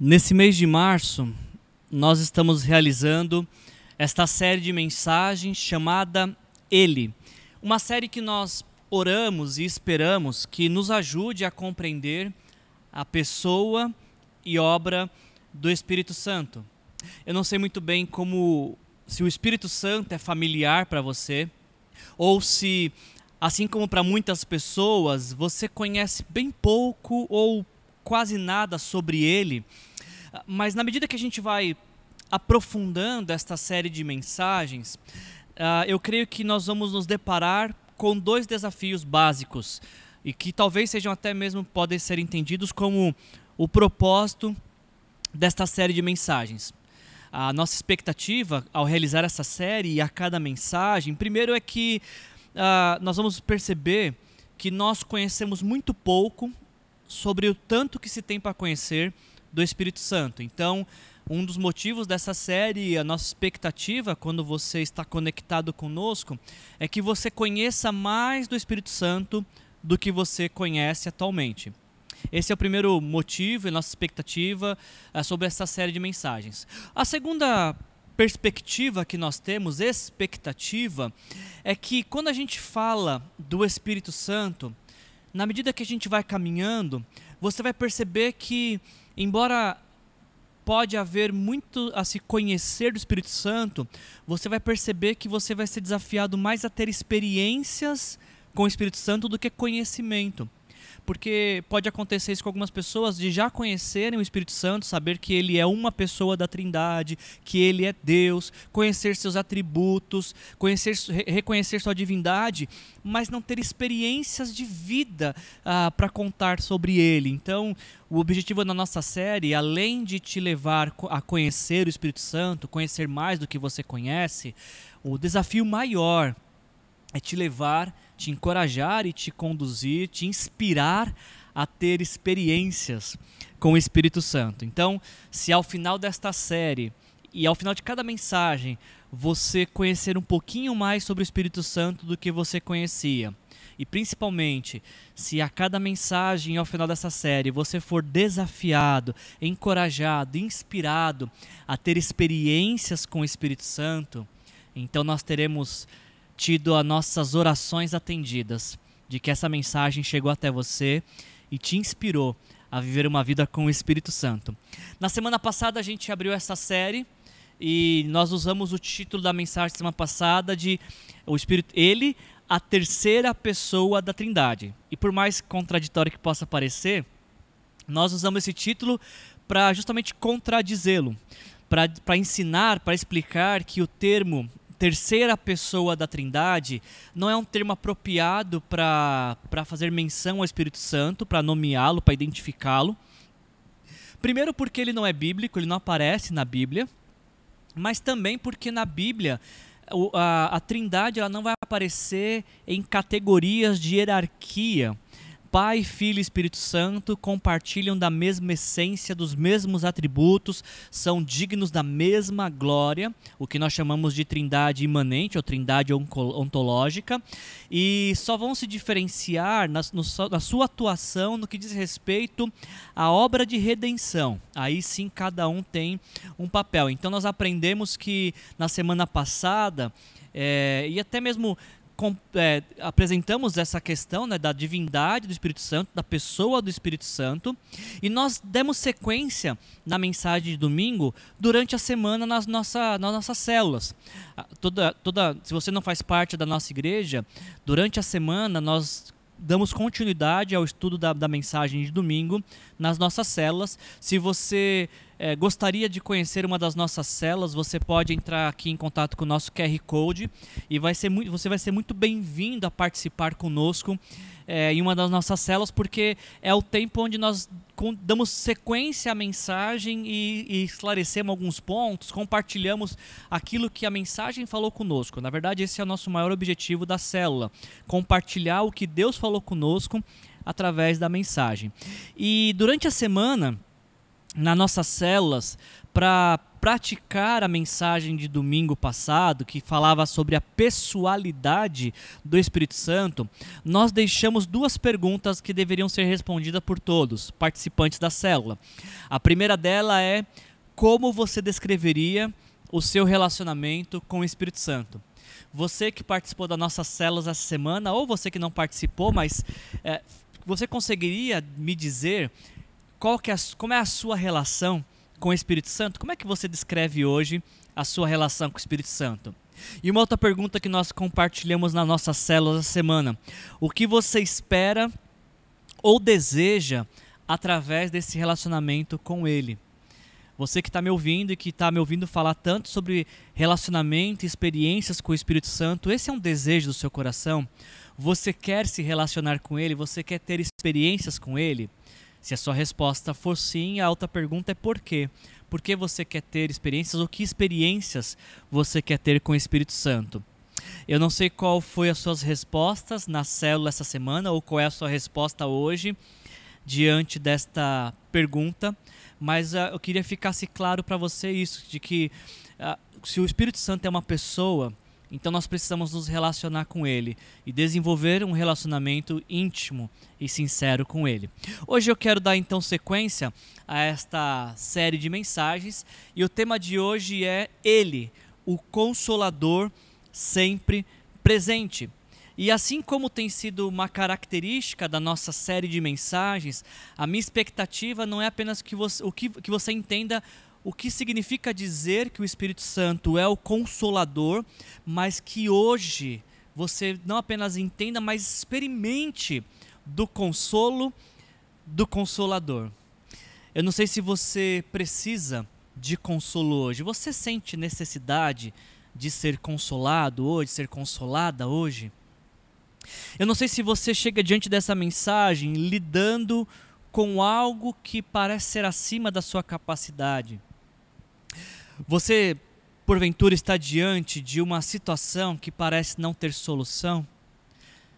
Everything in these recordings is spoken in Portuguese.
Nesse mês de março, nós estamos realizando esta série de mensagens chamada Ele. Uma série que nós oramos e esperamos que nos ajude a compreender a pessoa e obra do Espírito Santo. Eu não sei muito bem como se o Espírito Santo é familiar para você ou se assim como para muitas pessoas, você conhece bem pouco ou quase nada sobre ele mas na medida que a gente vai aprofundando esta série de mensagens, uh, eu creio que nós vamos nos deparar com dois desafios básicos e que talvez sejam até mesmo podem ser entendidos como o propósito desta série de mensagens. A nossa expectativa ao realizar essa série e a cada mensagem, primeiro é que uh, nós vamos perceber que nós conhecemos muito pouco sobre o tanto que se tem para conhecer do Espírito Santo. Então, um dos motivos dessa série, a nossa expectativa quando você está conectado conosco, é que você conheça mais do Espírito Santo do que você conhece atualmente. Esse é o primeiro motivo e nossa expectativa é, sobre essa série de mensagens. A segunda perspectiva que nós temos, expectativa, é que quando a gente fala do Espírito Santo, na medida que a gente vai caminhando, você vai perceber que embora pode haver muito a se conhecer do Espírito Santo, você vai perceber que você vai ser desafiado mais a ter experiências com o Espírito Santo do que conhecimento porque pode acontecer isso com algumas pessoas de já conhecerem o Espírito Santo, saber que ele é uma pessoa da Trindade, que ele é Deus, conhecer seus atributos, conhecer, reconhecer sua divindade, mas não ter experiências de vida ah, para contar sobre ele. Então, o objetivo da nossa série, além de te levar a conhecer o Espírito Santo, conhecer mais do que você conhece, o desafio maior é te levar te encorajar e te conduzir, te inspirar a ter experiências com o Espírito Santo. Então, se ao final desta série e ao final de cada mensagem você conhecer um pouquinho mais sobre o Espírito Santo do que você conhecia, e principalmente se a cada mensagem ao final dessa série você for desafiado, encorajado, inspirado a ter experiências com o Espírito Santo, então nós teremos tido as nossas orações atendidas, de que essa mensagem chegou até você e te inspirou a viver uma vida com o Espírito Santo. Na semana passada a gente abriu essa série e nós usamos o título da mensagem da semana passada de o Espírito ele a terceira pessoa da Trindade. E por mais contraditório que possa parecer, nós usamos esse título para justamente contradizê-lo, para ensinar, para explicar que o termo terceira pessoa da Trindade não é um termo apropriado para fazer menção ao Espírito Santo, para nomeá-lo, para identificá-lo. Primeiro, porque ele não é bíblico, ele não aparece na Bíblia, mas também porque na Bíblia a, a Trindade ela não vai aparecer em categorias de hierarquia. Pai, Filho e Espírito Santo compartilham da mesma essência, dos mesmos atributos, são dignos da mesma glória, o que nós chamamos de trindade imanente ou trindade ontológica, e só vão se diferenciar na, no, na sua atuação no que diz respeito à obra de redenção. Aí sim cada um tem um papel. Então nós aprendemos que na semana passada, é, e até mesmo com, é, apresentamos essa questão né, da divindade do Espírito Santo, da pessoa do Espírito Santo, e nós demos sequência na mensagem de domingo durante a semana nas, nossa, nas nossas células. Toda, toda, se você não faz parte da nossa igreja, durante a semana nós damos continuidade ao estudo da, da mensagem de domingo nas nossas células. Se você é, gostaria de conhecer uma das nossas celas, você pode entrar aqui em contato com o nosso QR Code e vai ser muito, você vai ser muito bem-vindo a participar conosco é, em uma das nossas celas, porque é o tempo onde nós damos sequência à mensagem e, e esclarecemos alguns pontos, compartilhamos aquilo que a mensagem falou conosco. Na verdade, esse é o nosso maior objetivo da célula: compartilhar o que Deus falou conosco através da mensagem. E durante a semana nas nossas células para praticar a mensagem de domingo passado, que falava sobre a pessoalidade do Espírito Santo, nós deixamos duas perguntas que deveriam ser respondidas por todos, participantes da célula. A primeira dela é: como você descreveria o seu relacionamento com o Espírito Santo? Você que participou das nossas células essa semana, ou você que não participou, mas é, você conseguiria me dizer qual que é, como é a sua relação com o Espírito Santo? Como é que você descreve hoje a sua relação com o Espírito Santo? E uma outra pergunta que nós compartilhamos na nossa célula essa semana: o que você espera ou deseja através desse relacionamento com Ele? Você que está me ouvindo e que está me ouvindo falar tanto sobre relacionamento, experiências com o Espírito Santo, esse é um desejo do seu coração? Você quer se relacionar com Ele? Você quer ter experiências com Ele? Se a sua resposta for sim, a outra pergunta é por quê? Por que você quer ter experiências ou que experiências você quer ter com o Espírito Santo? Eu não sei qual foi as suas respostas na célula essa semana ou qual é a sua resposta hoje diante desta pergunta, mas uh, eu queria ficasse claro para você isso, de que uh, se o Espírito Santo é uma pessoa, então nós precisamos nos relacionar com Ele e desenvolver um relacionamento íntimo e sincero com Ele. Hoje eu quero dar então sequência a esta série de mensagens e o tema de hoje é Ele, o Consolador sempre presente. E assim como tem sido uma característica da nossa série de mensagens, a minha expectativa não é apenas que você, o que, que você entenda o que significa dizer que o Espírito Santo é o consolador, mas que hoje você não apenas entenda, mas experimente do consolo do consolador. Eu não sei se você precisa de consolo hoje. Você sente necessidade de ser consolado hoje, ser consolada hoje? Eu não sei se você chega diante dessa mensagem lidando com algo que parece ser acima da sua capacidade. Você, porventura, está diante de uma situação que parece não ter solução?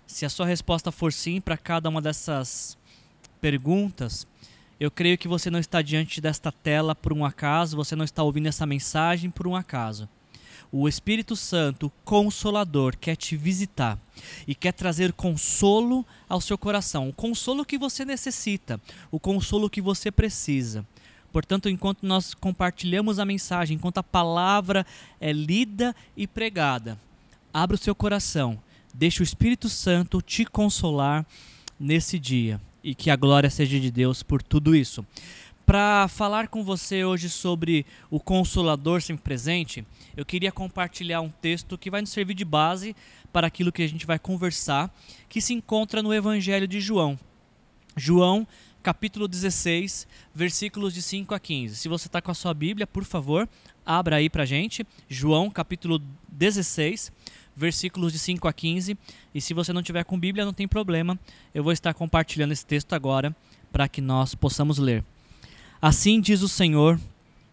Se a sua resposta for sim para cada uma dessas perguntas, eu creio que você não está diante desta tela por um acaso, você não está ouvindo essa mensagem por um acaso o Espírito Santo, Consolador, quer te visitar e quer trazer consolo ao seu coração, o consolo que você necessita, o consolo que você precisa. Portanto, enquanto nós compartilhamos a mensagem, enquanto a palavra é lida e pregada, abra o seu coração, deixe o Espírito Santo te consolar nesse dia e que a glória seja de Deus por tudo isso. Para falar com você hoje sobre o Consolador sempre presente, eu queria compartilhar um texto que vai nos servir de base para aquilo que a gente vai conversar, que se encontra no Evangelho de João. João, capítulo 16, versículos de 5 a 15. Se você está com a sua Bíblia, por favor, abra aí para gente. João, capítulo 16, versículos de 5 a 15. E se você não tiver com Bíblia, não tem problema. Eu vou estar compartilhando esse texto agora para que nós possamos ler. Assim diz o Senhor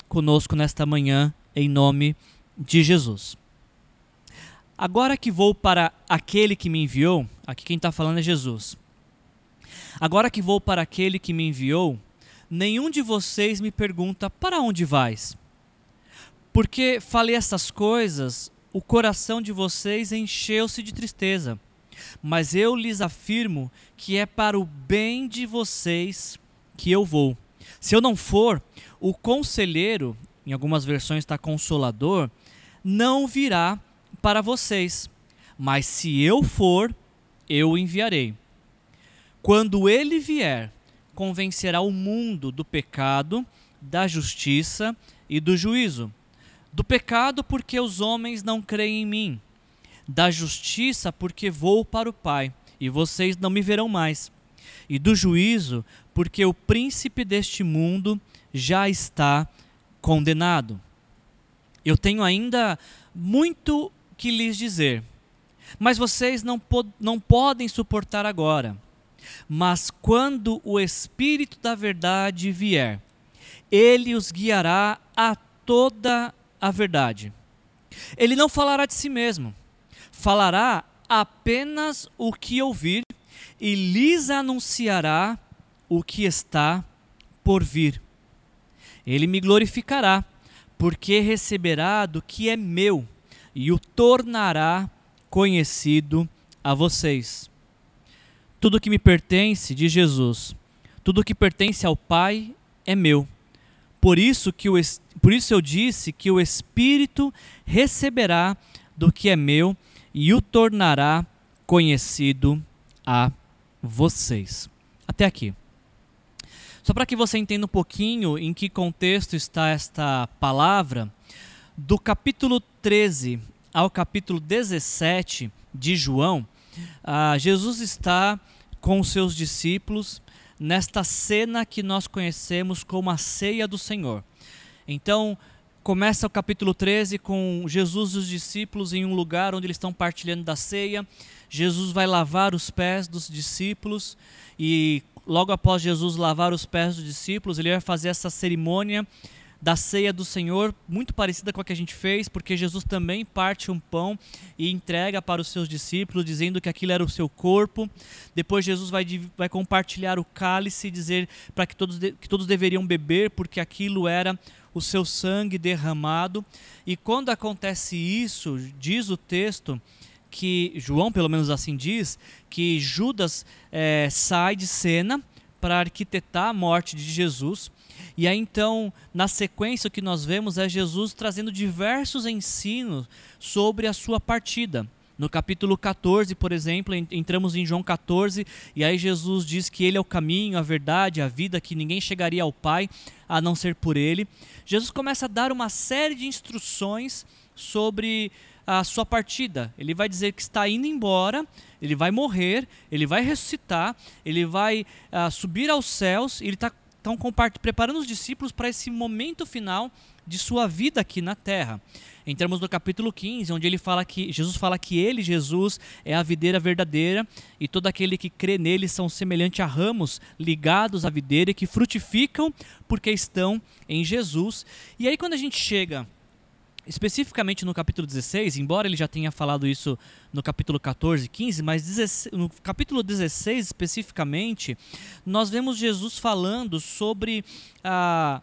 conosco nesta manhã, em nome de Jesus. Agora que vou para aquele que me enviou, aqui quem está falando é Jesus. Agora que vou para aquele que me enviou, nenhum de vocês me pergunta: para onde vais? Porque falei essas coisas, o coração de vocês encheu-se de tristeza. Mas eu lhes afirmo que é para o bem de vocês que eu vou. Se eu não for, o conselheiro, em algumas versões está consolador, não virá para vocês. Mas se eu for, eu enviarei. Quando ele vier, convencerá o mundo do pecado, da justiça e do juízo. Do pecado, porque os homens não creem em mim. Da justiça, porque vou para o Pai, e vocês não me verão mais. E do juízo, porque o príncipe deste mundo já está condenado. Eu tenho ainda muito que lhes dizer, mas vocês não, po não podem suportar agora. Mas quando o Espírito da Verdade vier, ele os guiará a toda a verdade. Ele não falará de si mesmo, falará apenas o que ouvir e lhes anunciará o que está por vir. Ele me glorificará, porque receberá do que é meu e o tornará conhecido a vocês. Tudo que me pertence de Jesus, tudo que pertence ao Pai é meu. Por isso que o por isso eu disse que o Espírito receberá do que é meu e o tornará conhecido a vocês. Até aqui. Só para que você entenda um pouquinho em que contexto está esta palavra, do capítulo 13 ao capítulo 17 de João, ah, Jesus está com os seus discípulos nesta cena que nós conhecemos como a ceia do Senhor. Então, começa o capítulo 13 com Jesus e os discípulos em um lugar onde eles estão partilhando da ceia. Jesus vai lavar os pés dos discípulos e logo após Jesus lavar os pés dos discípulos, ele vai fazer essa cerimônia da ceia do Senhor, muito parecida com a que a gente fez, porque Jesus também parte um pão e entrega para os seus discípulos, dizendo que aquilo era o seu corpo. Depois Jesus vai, vai compartilhar o cálice e dizer para que todos, que todos deveriam beber, porque aquilo era o seu sangue derramado. E quando acontece isso, diz o texto que João, pelo menos assim diz, que Judas é, sai de cena para arquitetar a morte de Jesus. E aí então, na sequência, o que nós vemos é Jesus trazendo diversos ensinos sobre a sua partida. No capítulo 14, por exemplo, entramos em João 14, e aí Jesus diz que ele é o caminho, a verdade, a vida, que ninguém chegaria ao Pai a não ser por ele. Jesus começa a dar uma série de instruções sobre a sua partida. Ele vai dizer que está indo embora, ele vai morrer, ele vai ressuscitar, ele vai uh, subir aos céus, ele está então, preparando os discípulos para esse momento final de sua vida aqui na terra. Entramos no capítulo 15, onde ele fala que Jesus fala que ele, Jesus, é a videira verdadeira e todo aquele que crê nele são semelhante a ramos ligados à videira que frutificam porque estão em Jesus. E aí quando a gente chega especificamente no capítulo 16, embora ele já tenha falado isso no capítulo 14, 15, mas no capítulo 16 especificamente, nós vemos Jesus falando sobre a,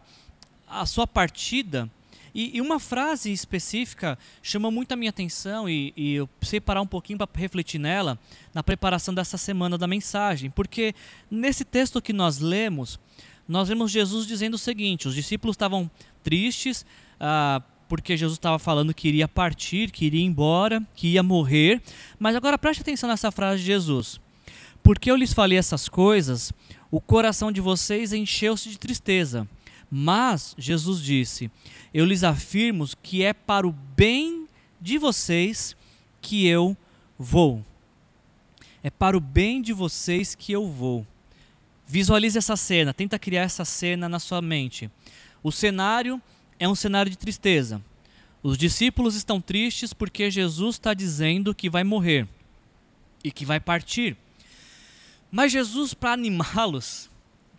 a sua partida. E, e uma frase específica chama muito a minha atenção e, e eu precisei parar um pouquinho para refletir nela na preparação dessa semana da mensagem, porque nesse texto que nós lemos, nós vemos Jesus dizendo o seguinte: os discípulos estavam tristes, ah, porque Jesus estava falando que iria partir, que iria embora, que ia morrer. Mas agora preste atenção nessa frase de Jesus. Porque eu lhes falei essas coisas, o coração de vocês encheu-se de tristeza. Mas Jesus disse: Eu lhes afirmo que é para o bem de vocês que eu vou. É para o bem de vocês que eu vou. Visualize essa cena, tenta criar essa cena na sua mente. O cenário é um cenário de tristeza. Os discípulos estão tristes porque Jesus está dizendo que vai morrer e que vai partir. Mas Jesus, para animá-los,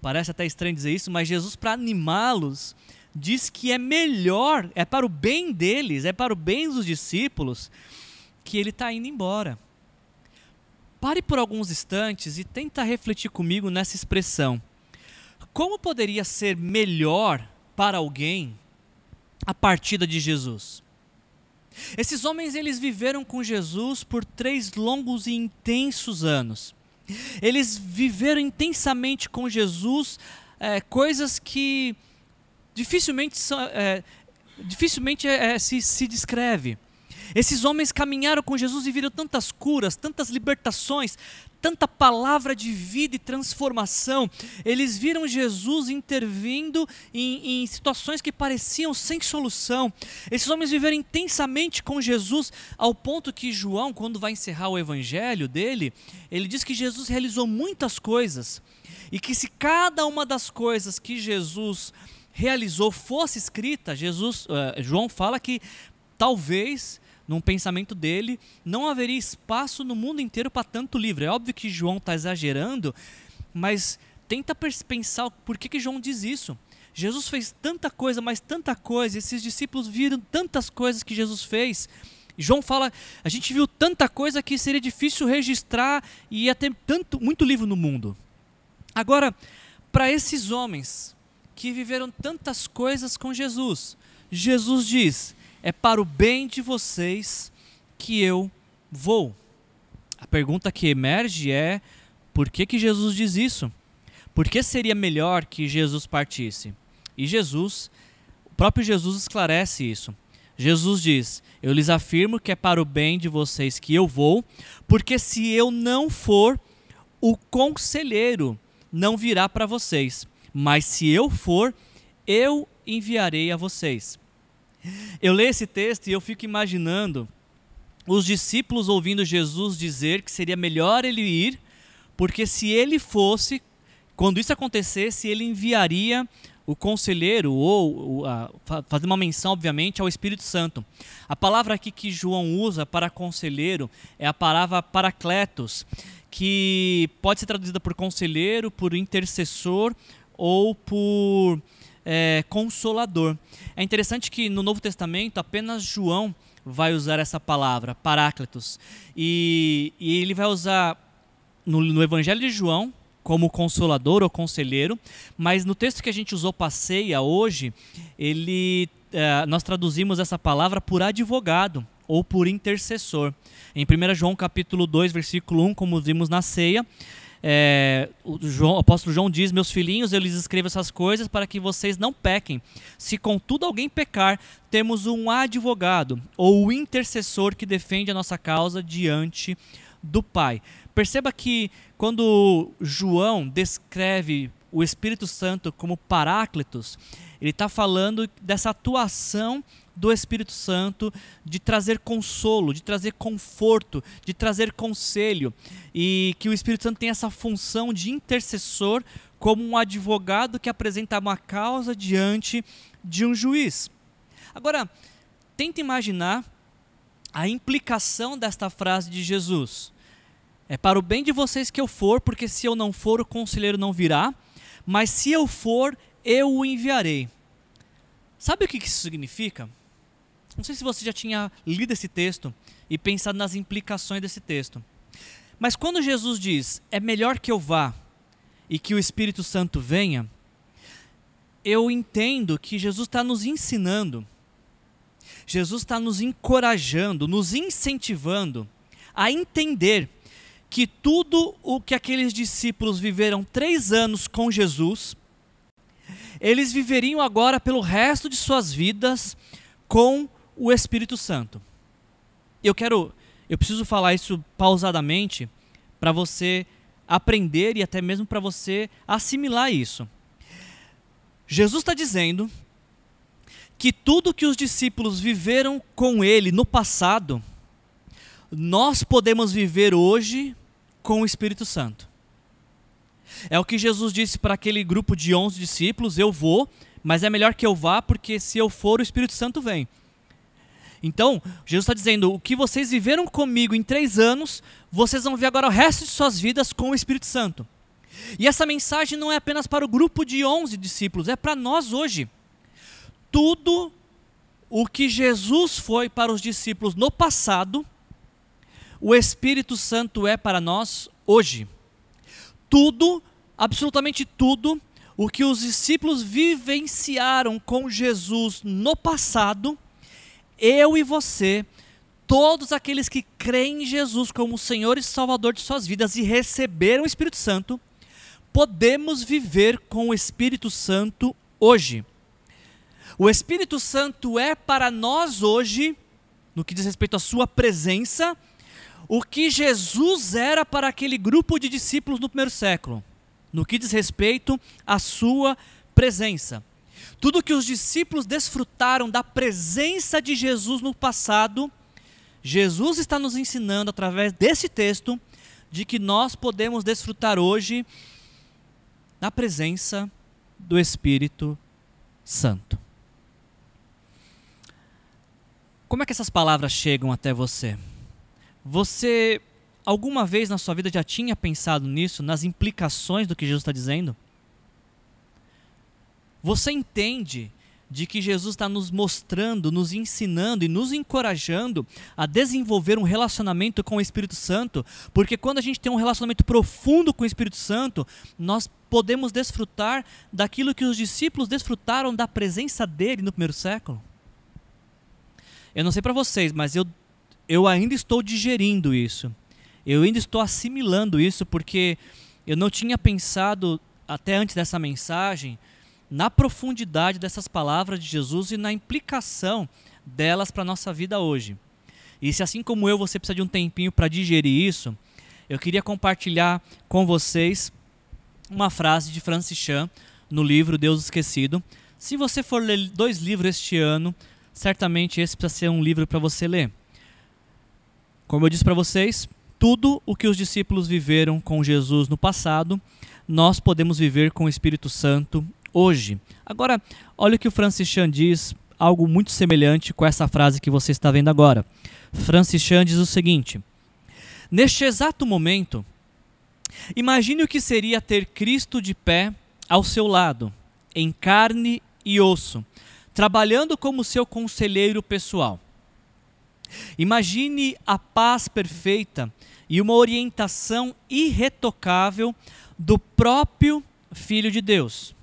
parece até estranho dizer isso, mas Jesus, para animá-los, diz que é melhor, é para o bem deles, é para o bem dos discípulos, que ele está indo embora. Pare por alguns instantes e tenta refletir comigo nessa expressão. Como poderia ser melhor para alguém a partida de Jesus. Esses homens eles viveram com Jesus por três longos e intensos anos. Eles viveram intensamente com Jesus é, coisas que dificilmente, são, é, dificilmente é, se, se descreve. Esses homens caminharam com Jesus e viram tantas curas, tantas libertações, tanta palavra de vida e transformação. Eles viram Jesus intervindo em, em, situações que pareciam sem solução. Esses homens viveram intensamente com Jesus, ao ponto que João, quando vai encerrar o evangelho dele, ele diz que Jesus realizou muitas coisas. E que se cada uma das coisas que Jesus realizou fosse escrita, Jesus, uh, João fala que talvez num pensamento dele, não haveria espaço no mundo inteiro para tanto livro. É óbvio que João está exagerando, mas tenta pensar por que, que João diz isso. Jesus fez tanta coisa, mas tanta coisa, esses discípulos viram tantas coisas que Jesus fez. João fala, a gente viu tanta coisa que seria difícil registrar e ia ter tanto, muito livro no mundo. Agora, para esses homens que viveram tantas coisas com Jesus, Jesus diz: é para o bem de vocês que eu vou. A pergunta que emerge é: por que, que Jesus diz isso? Por que seria melhor que Jesus partisse? E Jesus, o próprio Jesus esclarece isso. Jesus diz: Eu lhes afirmo que é para o bem de vocês que eu vou, porque se eu não for, o conselheiro não virá para vocês, mas se eu for, eu enviarei a vocês. Eu leio esse texto e eu fico imaginando os discípulos ouvindo Jesus dizer que seria melhor ele ir, porque se ele fosse, quando isso acontecesse, ele enviaria o conselheiro, ou fazer uma menção, obviamente, ao Espírito Santo. A palavra aqui que João usa para conselheiro é a palavra paracletos, que pode ser traduzida por conselheiro, por intercessor ou por é, consolador. É interessante que no Novo Testamento apenas João vai usar essa palavra, paráclitos. E, e ele vai usar no, no, Evangelho de João como consolador ou conselheiro, mas no texto que a gente usou passeia hoje, ele, é, nós traduzimos essa palavra por advogado ou por intercessor. Em 1 João capítulo 2, versículo 1, como vimos na ceia, é, o, João, o, apóstolo João diz: Meus filhinhos, eu lhes escrevo essas coisas para que vocês não pequem. Se contudo alguém pecar, temos um advogado ou intercessor que defende a nossa causa diante do Pai. Perceba que quando João descreve o Espírito Santo como Paráclitos, ele está falando dessa atuação do Espírito Santo de trazer consolo, de trazer conforto, de trazer conselho. E que o Espírito Santo tem essa função de intercessor como um advogado que apresenta uma causa diante de um juiz. Agora, tenta imaginar a implicação desta frase de Jesus. É para o bem de vocês que eu for, porque se eu não for, o conselheiro não virá, mas se eu for, eu o enviarei. Sabe o que isso significa? Não sei se você já tinha lido esse texto e pensado nas implicações desse texto. Mas quando Jesus diz, é melhor que eu vá e que o Espírito Santo venha, eu entendo que Jesus está nos ensinando, Jesus está nos encorajando, nos incentivando a entender que tudo o que aqueles discípulos viveram três anos com Jesus, eles viveriam agora pelo resto de suas vidas com o Espírito Santo. Eu quero, eu preciso falar isso pausadamente para você aprender e até mesmo para você assimilar isso. Jesus está dizendo que tudo que os discípulos viveram com ele no passado, nós podemos viver hoje com o Espírito Santo. É o que Jesus disse para aquele grupo de 11 discípulos: Eu vou, mas é melhor que eu vá, porque se eu for, o Espírito Santo vem. Então, Jesus está dizendo: o que vocês viveram comigo em três anos, vocês vão ver agora o resto de suas vidas com o Espírito Santo. E essa mensagem não é apenas para o grupo de 11 discípulos, é para nós hoje. Tudo o que Jesus foi para os discípulos no passado, o Espírito Santo é para nós hoje. Tudo, absolutamente tudo, o que os discípulos vivenciaram com Jesus no passado, eu e você, todos aqueles que creem em Jesus como Senhor e Salvador de suas vidas e receberam o Espírito Santo, podemos viver com o Espírito Santo hoje. O Espírito Santo é para nós hoje, no que diz respeito à sua presença, o que Jesus era para aquele grupo de discípulos no primeiro século, no que diz respeito à sua presença. Tudo que os discípulos desfrutaram da presença de Jesus no passado, Jesus está nos ensinando através desse texto de que nós podemos desfrutar hoje da presença do Espírito Santo. Como é que essas palavras chegam até você? Você alguma vez na sua vida já tinha pensado nisso, nas implicações do que Jesus está dizendo? Você entende de que Jesus está nos mostrando, nos ensinando e nos encorajando a desenvolver um relacionamento com o Espírito Santo, porque quando a gente tem um relacionamento profundo com o Espírito Santo, nós podemos desfrutar daquilo que os discípulos desfrutaram da presença dele no primeiro século. Eu não sei para vocês, mas eu, eu ainda estou digerindo isso. Eu ainda estou assimilando isso porque eu não tinha pensado até antes dessa mensagem na profundidade dessas palavras de Jesus e na implicação delas para a nossa vida hoje. E se assim como eu você precisa de um tempinho para digerir isso, eu queria compartilhar com vocês uma frase de Francis Chan no livro Deus Esquecido. Se você for ler dois livros este ano, certamente esse precisa ser um livro para você ler. Como eu disse para vocês, tudo o que os discípulos viveram com Jesus no passado, nós podemos viver com o Espírito Santo hoje. Agora, olha o que o Francis Chan diz, algo muito semelhante com essa frase que você está vendo agora. Francis Chan diz o seguinte: Neste exato momento, imagine o que seria ter Cristo de pé ao seu lado, em carne e osso, trabalhando como seu conselheiro pessoal. Imagine a paz perfeita e uma orientação irretocável do próprio Filho de Deus.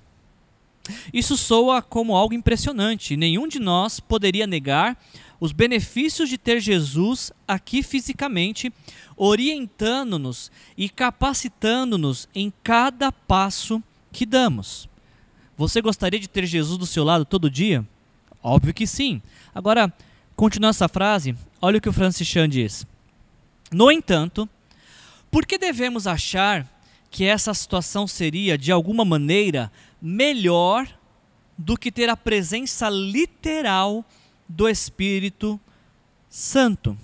Isso soa como algo impressionante. Nenhum de nós poderia negar os benefícios de ter Jesus aqui fisicamente, orientando-nos e capacitando-nos em cada passo que damos. Você gostaria de ter Jesus do seu lado todo dia? Óbvio que sim. Agora, continuando essa frase, olha o que o Francis Chan diz. No entanto, por que devemos achar que essa situação seria, de alguma maneira, melhor do que ter a presença literal do Espírito Santo.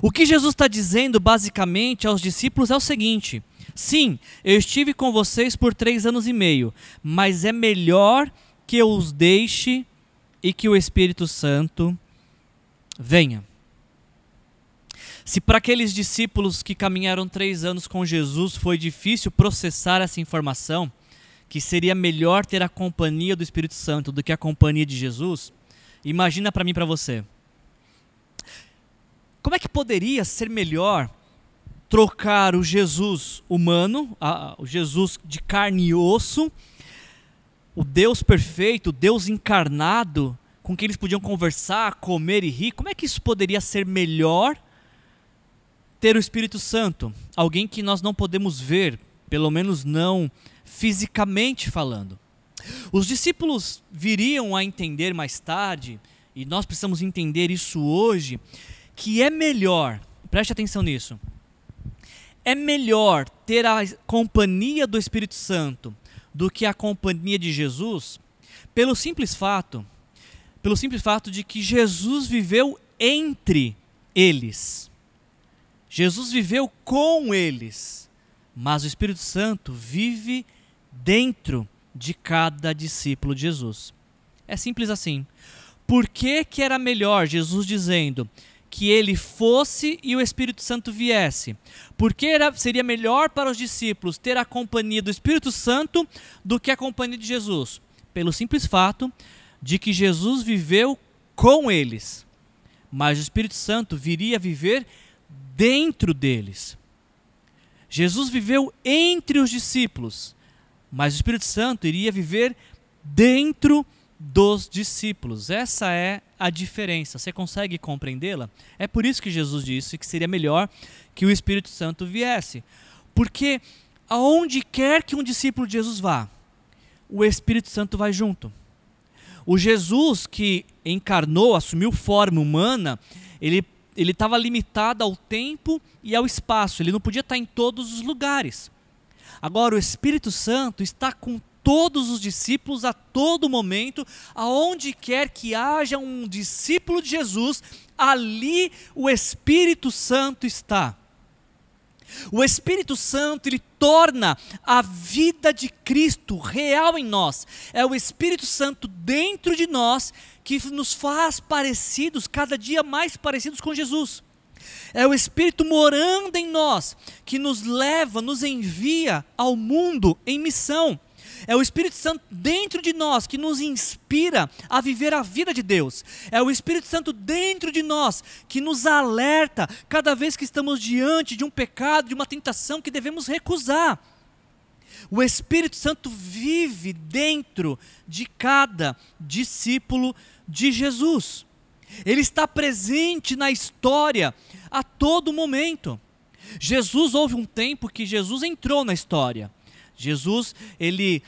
O que Jesus está dizendo basicamente aos discípulos é o seguinte: sim, eu estive com vocês por três anos e meio, mas é melhor que eu os deixe e que o Espírito Santo venha. Se para aqueles discípulos que caminharam três anos com Jesus foi difícil processar essa informação, que seria melhor ter a companhia do Espírito Santo do que a companhia de Jesus, imagina para mim para você. Como é que poderia ser melhor trocar o Jesus humano, a, o Jesus de carne e osso, o Deus perfeito, o Deus encarnado, com quem eles podiam conversar, comer e rir? Como é que isso poderia ser melhor ter o Espírito Santo, alguém que nós não podemos ver, pelo menos não fisicamente falando. Os discípulos viriam a entender mais tarde, e nós precisamos entender isso hoje, que é melhor, preste atenção nisso, é melhor ter a companhia do Espírito Santo do que a companhia de Jesus, pelo simples fato, pelo simples fato de que Jesus viveu entre eles. Jesus viveu com eles, mas o Espírito Santo vive dentro de cada discípulo de Jesus. É simples assim. Por que, que era melhor Jesus dizendo que ele fosse e o Espírito Santo viesse? Porque era, seria melhor para os discípulos ter a companhia do Espírito Santo do que a companhia de Jesus? Pelo simples fato de que Jesus viveu com eles, mas o Espírito Santo viria viver dentro deles. Jesus viveu entre os discípulos, mas o Espírito Santo iria viver dentro dos discípulos. Essa é a diferença. Você consegue compreendê-la? É por isso que Jesus disse que seria melhor que o Espírito Santo viesse. Porque aonde quer que um discípulo de Jesus vá, o Espírito Santo vai junto. O Jesus que encarnou, assumiu forma humana, ele ele estava limitado ao tempo e ao espaço, ele não podia estar em todos os lugares. Agora, o Espírito Santo está com todos os discípulos a todo momento, aonde quer que haja um discípulo de Jesus, ali o Espírito Santo está. O Espírito Santo, ele torna a vida de Cristo real em nós. É o Espírito Santo dentro de nós que nos faz parecidos, cada dia mais parecidos com Jesus. É o Espírito morando em nós que nos leva, nos envia ao mundo em missão. É o Espírito Santo dentro de nós que nos inspira a viver a vida de Deus. É o Espírito Santo dentro de nós que nos alerta cada vez que estamos diante de um pecado, de uma tentação que devemos recusar. O Espírito Santo vive dentro de cada discípulo de Jesus. Ele está presente na história a todo momento. Jesus houve um tempo que Jesus entrou na história. Jesus, ele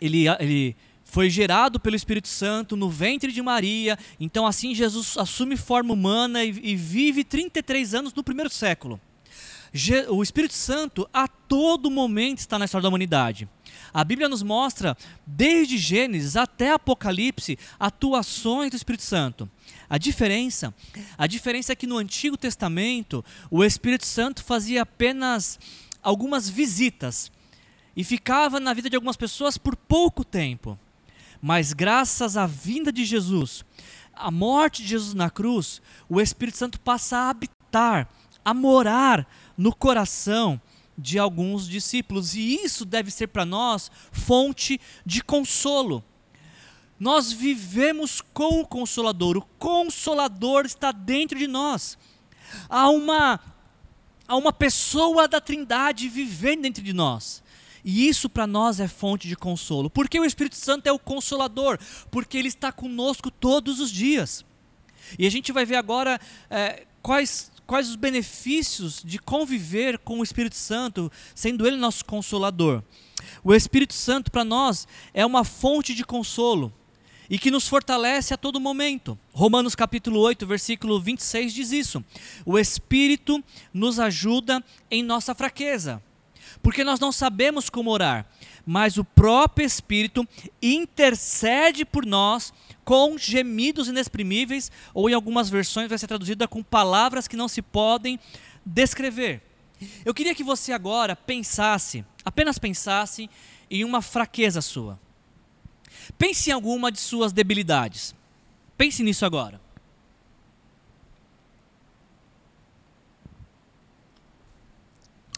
ele ele foi gerado pelo Espírito Santo no ventre de Maria. Então assim Jesus assume forma humana e, e vive 33 anos no primeiro século. Je, o Espírito Santo a todo momento está na história da humanidade. A Bíblia nos mostra, desde Gênesis até Apocalipse, atuações do Espírito Santo. A diferença, a diferença é que no Antigo Testamento, o Espírito Santo fazia apenas algumas visitas e ficava na vida de algumas pessoas por pouco tempo. Mas graças à vinda de Jesus, a morte de Jesus na cruz, o Espírito Santo passa a habitar, a morar no coração de alguns discípulos, e isso deve ser para nós fonte de consolo. Nós vivemos com o Consolador, o Consolador está dentro de nós. Há uma, há uma pessoa da Trindade vivendo dentro de nós. E isso para nós é fonte de consolo. Porque o Espírito Santo é o consolador? Porque ele está conosco todos os dias. E a gente vai ver agora é, quais quais os benefícios de conviver com o Espírito Santo, sendo Ele nosso consolador. O Espírito Santo para nós é uma fonte de consolo e que nos fortalece a todo momento. Romanos capítulo 8, versículo 26 diz isso. O Espírito nos ajuda em nossa fraqueza, porque nós não sabemos como orar, mas o próprio Espírito intercede por nós com gemidos inexprimíveis, ou em algumas versões vai ser traduzida com palavras que não se podem descrever. Eu queria que você agora pensasse, apenas pensasse em uma fraqueza sua. Pense em alguma de suas debilidades. Pense nisso agora.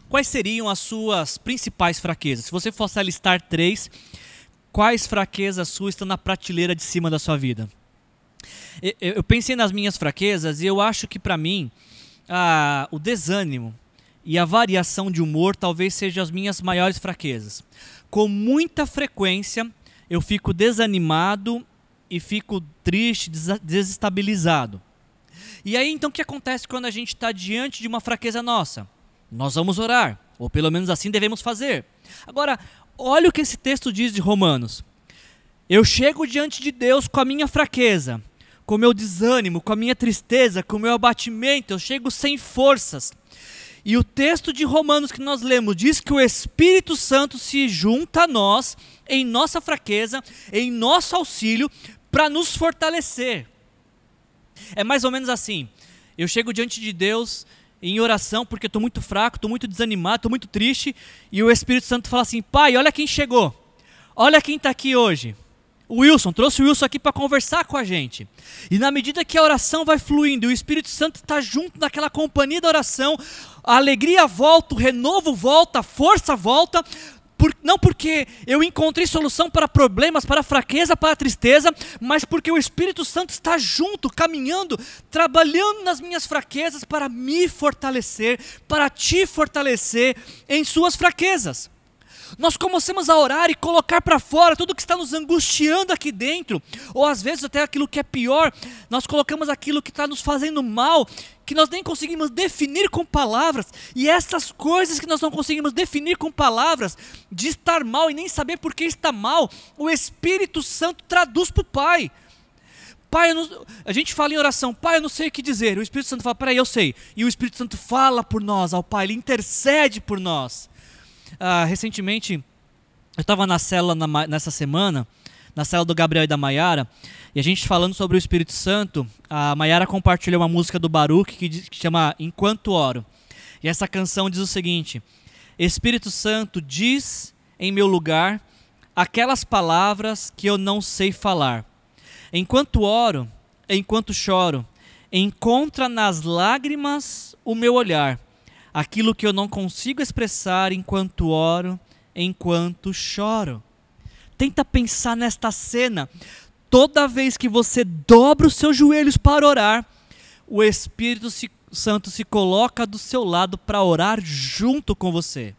Quais seriam as suas principais fraquezas? Se você fosse listar três, quais fraquezas suas estão na prateleira de cima da sua vida? Eu pensei nas minhas fraquezas e eu acho que para mim a, o desânimo e a variação de humor talvez sejam as minhas maiores fraquezas. Com muita frequência eu fico desanimado e fico triste, desestabilizado. E aí então o que acontece quando a gente está diante de uma fraqueza nossa? Nós vamos orar, ou pelo menos assim devemos fazer. Agora, olha o que esse texto diz de Romanos. Eu chego diante de Deus com a minha fraqueza, com o meu desânimo, com a minha tristeza, com o meu abatimento, eu chego sem forças. E o texto de Romanos que nós lemos diz que o Espírito Santo se junta a nós em nossa fraqueza, em nosso auxílio, para nos fortalecer. É mais ou menos assim. Eu chego diante de Deus em oração porque estou muito fraco, estou muito desanimado, estou muito triste, e o Espírito Santo fala assim: Pai, olha quem chegou, olha quem está aqui hoje. O Wilson, trouxe o Wilson aqui para conversar com a gente. E na medida que a oração vai fluindo o Espírito Santo está junto naquela companhia da oração, a alegria volta, o renovo volta, a força volta, por, não porque eu encontrei solução para problemas, para fraqueza, para tristeza, mas porque o Espírito Santo está junto, caminhando, trabalhando nas minhas fraquezas para me fortalecer, para te fortalecer em suas fraquezas nós começamos a orar e colocar para fora tudo que está nos angustiando aqui dentro, ou às vezes até aquilo que é pior, nós colocamos aquilo que está nos fazendo mal, que nós nem conseguimos definir com palavras, e essas coisas que nós não conseguimos definir com palavras, de estar mal e nem saber por que está mal, o Espírito Santo traduz para o Pai. Pai, não... a gente fala em oração, Pai, eu não sei o que dizer. O Espírito Santo fala, peraí, eu sei. E o Espírito Santo fala por nós ao Pai, ele intercede por nós. Ah, recentemente, eu estava na célula na, nessa semana, na célula do Gabriel e da Maiara, e a gente falando sobre o Espírito Santo, a Maiara compartilhou uma música do Baruch que, diz, que chama Enquanto Oro. E essa canção diz o seguinte: Espírito Santo diz em meu lugar aquelas palavras que eu não sei falar. Enquanto oro, enquanto choro, encontra nas lágrimas o meu olhar aquilo que eu não consigo expressar enquanto oro, enquanto choro. Tenta pensar nesta cena. Toda vez que você dobra os seus joelhos para orar, o Espírito Santo se coloca do seu lado para orar junto com você.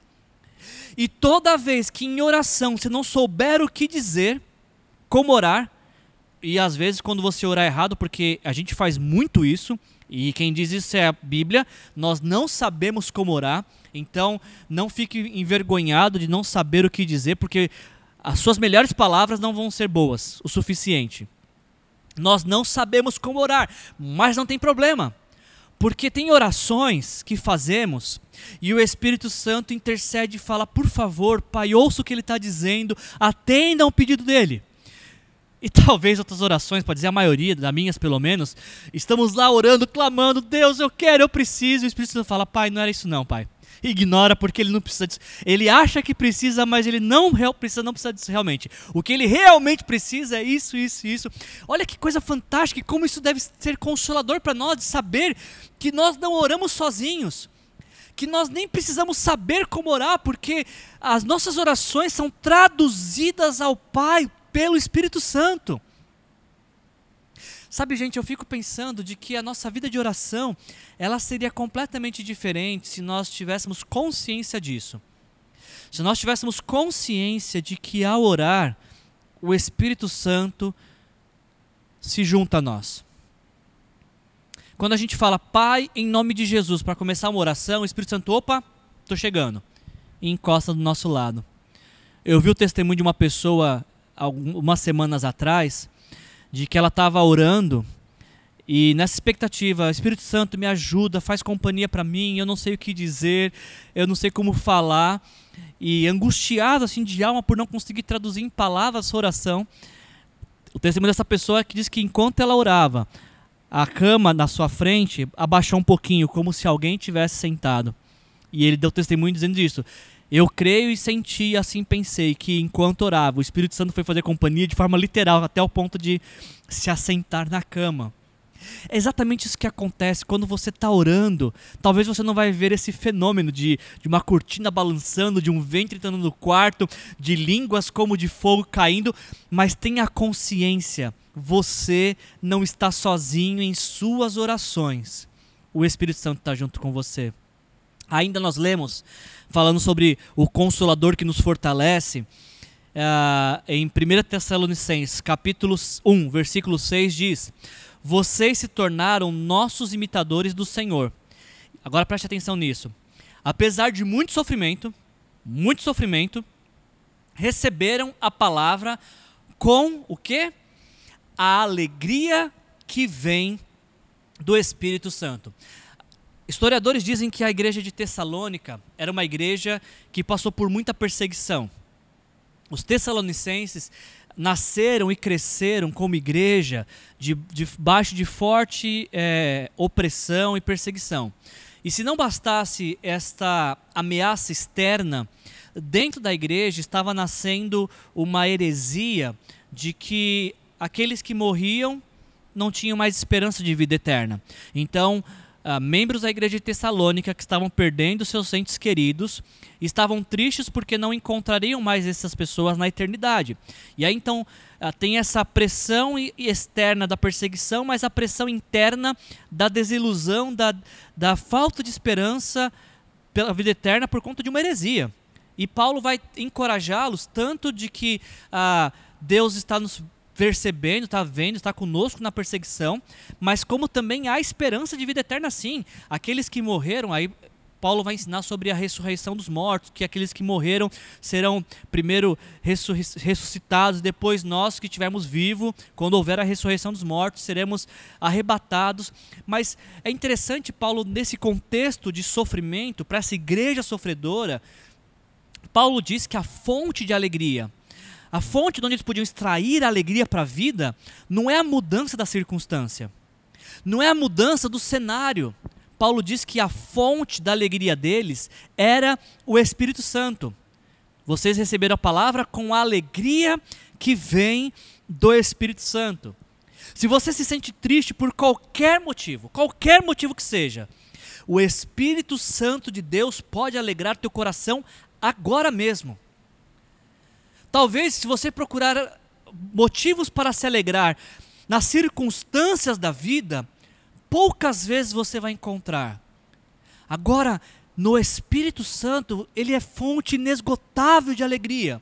E toda vez que em oração você não souber o que dizer, como orar, e às vezes quando você orar errado, porque a gente faz muito isso, e quem diz isso é a Bíblia, nós não sabemos como orar, então não fique envergonhado de não saber o que dizer, porque as suas melhores palavras não vão ser boas o suficiente. Nós não sabemos como orar, mas não tem problema. Porque tem orações que fazemos e o Espírito Santo intercede e fala: por favor, Pai, ouça o que ele está dizendo, atenda ao pedido dele. E talvez outras orações, pode dizer a maioria, das minhas pelo menos, estamos lá orando, clamando: Deus, eu quero, eu preciso. E o Espírito Santo fala: Pai, não era isso não, Pai. Ignora porque ele não precisa disso. Ele acha que precisa, mas ele não precisa, não precisa disso realmente. O que ele realmente precisa é isso, isso, isso. Olha que coisa fantástica e como isso deve ser consolador para nós de saber que nós não oramos sozinhos, que nós nem precisamos saber como orar, porque as nossas orações são traduzidas ao Pai pelo Espírito Santo. Sabe, gente, eu fico pensando de que a nossa vida de oração, ela seria completamente diferente se nós tivéssemos consciência disso. Se nós tivéssemos consciência de que ao orar, o Espírito Santo se junta a nós. Quando a gente fala Pai em nome de Jesus para começar uma oração, o Espírito Santo, opa, estou chegando, e encosta do nosso lado. Eu vi o testemunho de uma pessoa algumas semanas atrás, de que ela estava orando e nessa expectativa, Espírito Santo me ajuda, faz companhia para mim, eu não sei o que dizer, eu não sei como falar, e angustiado assim de alma por não conseguir traduzir em palavras essa oração. O testemunho dessa pessoa é que diz que enquanto ela orava, a cama na sua frente abaixou um pouquinho, como se alguém tivesse sentado. E ele deu testemunho dizendo isso. Eu creio e senti, assim pensei, que enquanto orava, o Espírito Santo foi fazer companhia de forma literal, até o ponto de se assentar na cama. É exatamente isso que acontece quando você está orando. Talvez você não vai ver esse fenômeno de, de uma cortina balançando, de um vento entrando no quarto, de línguas como de fogo caindo, mas tenha consciência você não está sozinho em suas orações. O Espírito Santo está junto com você. Ainda nós lemos, falando sobre o Consolador que nos fortalece, uh, em 1 Tessalonicenses, capítulo 1, versículo 6, diz: Vocês se tornaram nossos imitadores do Senhor. Agora preste atenção nisso. Apesar de muito sofrimento, muito sofrimento, receberam a palavra com o que? a alegria que vem do Espírito Santo. Historiadores dizem que a igreja de Tessalônica era uma igreja que passou por muita perseguição. Os tessalonicenses nasceram e cresceram como igreja debaixo de, de forte é, opressão e perseguição. E se não bastasse esta ameaça externa, dentro da igreja estava nascendo uma heresia de que aqueles que morriam não tinham mais esperança de vida eterna. Então, uh, membros da igreja de Tessalônica que estavam perdendo seus entes queridos estavam tristes porque não encontrariam mais essas pessoas na eternidade. E aí então uh, tem essa pressão externa da perseguição, mas a pressão interna da desilusão, da, da falta de esperança pela vida eterna por conta de uma heresia. E Paulo vai encorajá-los tanto de que uh, Deus está nos percebendo, está vendo, está conosco na perseguição, mas como também há esperança de vida eterna sim. Aqueles que morreram, aí Paulo vai ensinar sobre a ressurreição dos mortos, que aqueles que morreram serão primeiro ressuscitados, depois nós que estivermos vivos, quando houver a ressurreição dos mortos, seremos arrebatados. Mas é interessante, Paulo, nesse contexto de sofrimento, para essa igreja sofredora, Paulo diz que a fonte de alegria, a fonte de onde eles podiam extrair a alegria para a vida não é a mudança da circunstância, não é a mudança do cenário. Paulo diz que a fonte da alegria deles era o Espírito Santo. Vocês receberam a palavra com a alegria que vem do Espírito Santo. Se você se sente triste por qualquer motivo, qualquer motivo que seja, o Espírito Santo de Deus pode alegrar teu coração agora mesmo. Talvez, se você procurar motivos para se alegrar nas circunstâncias da vida, poucas vezes você vai encontrar. Agora, no Espírito Santo, ele é fonte inesgotável de alegria.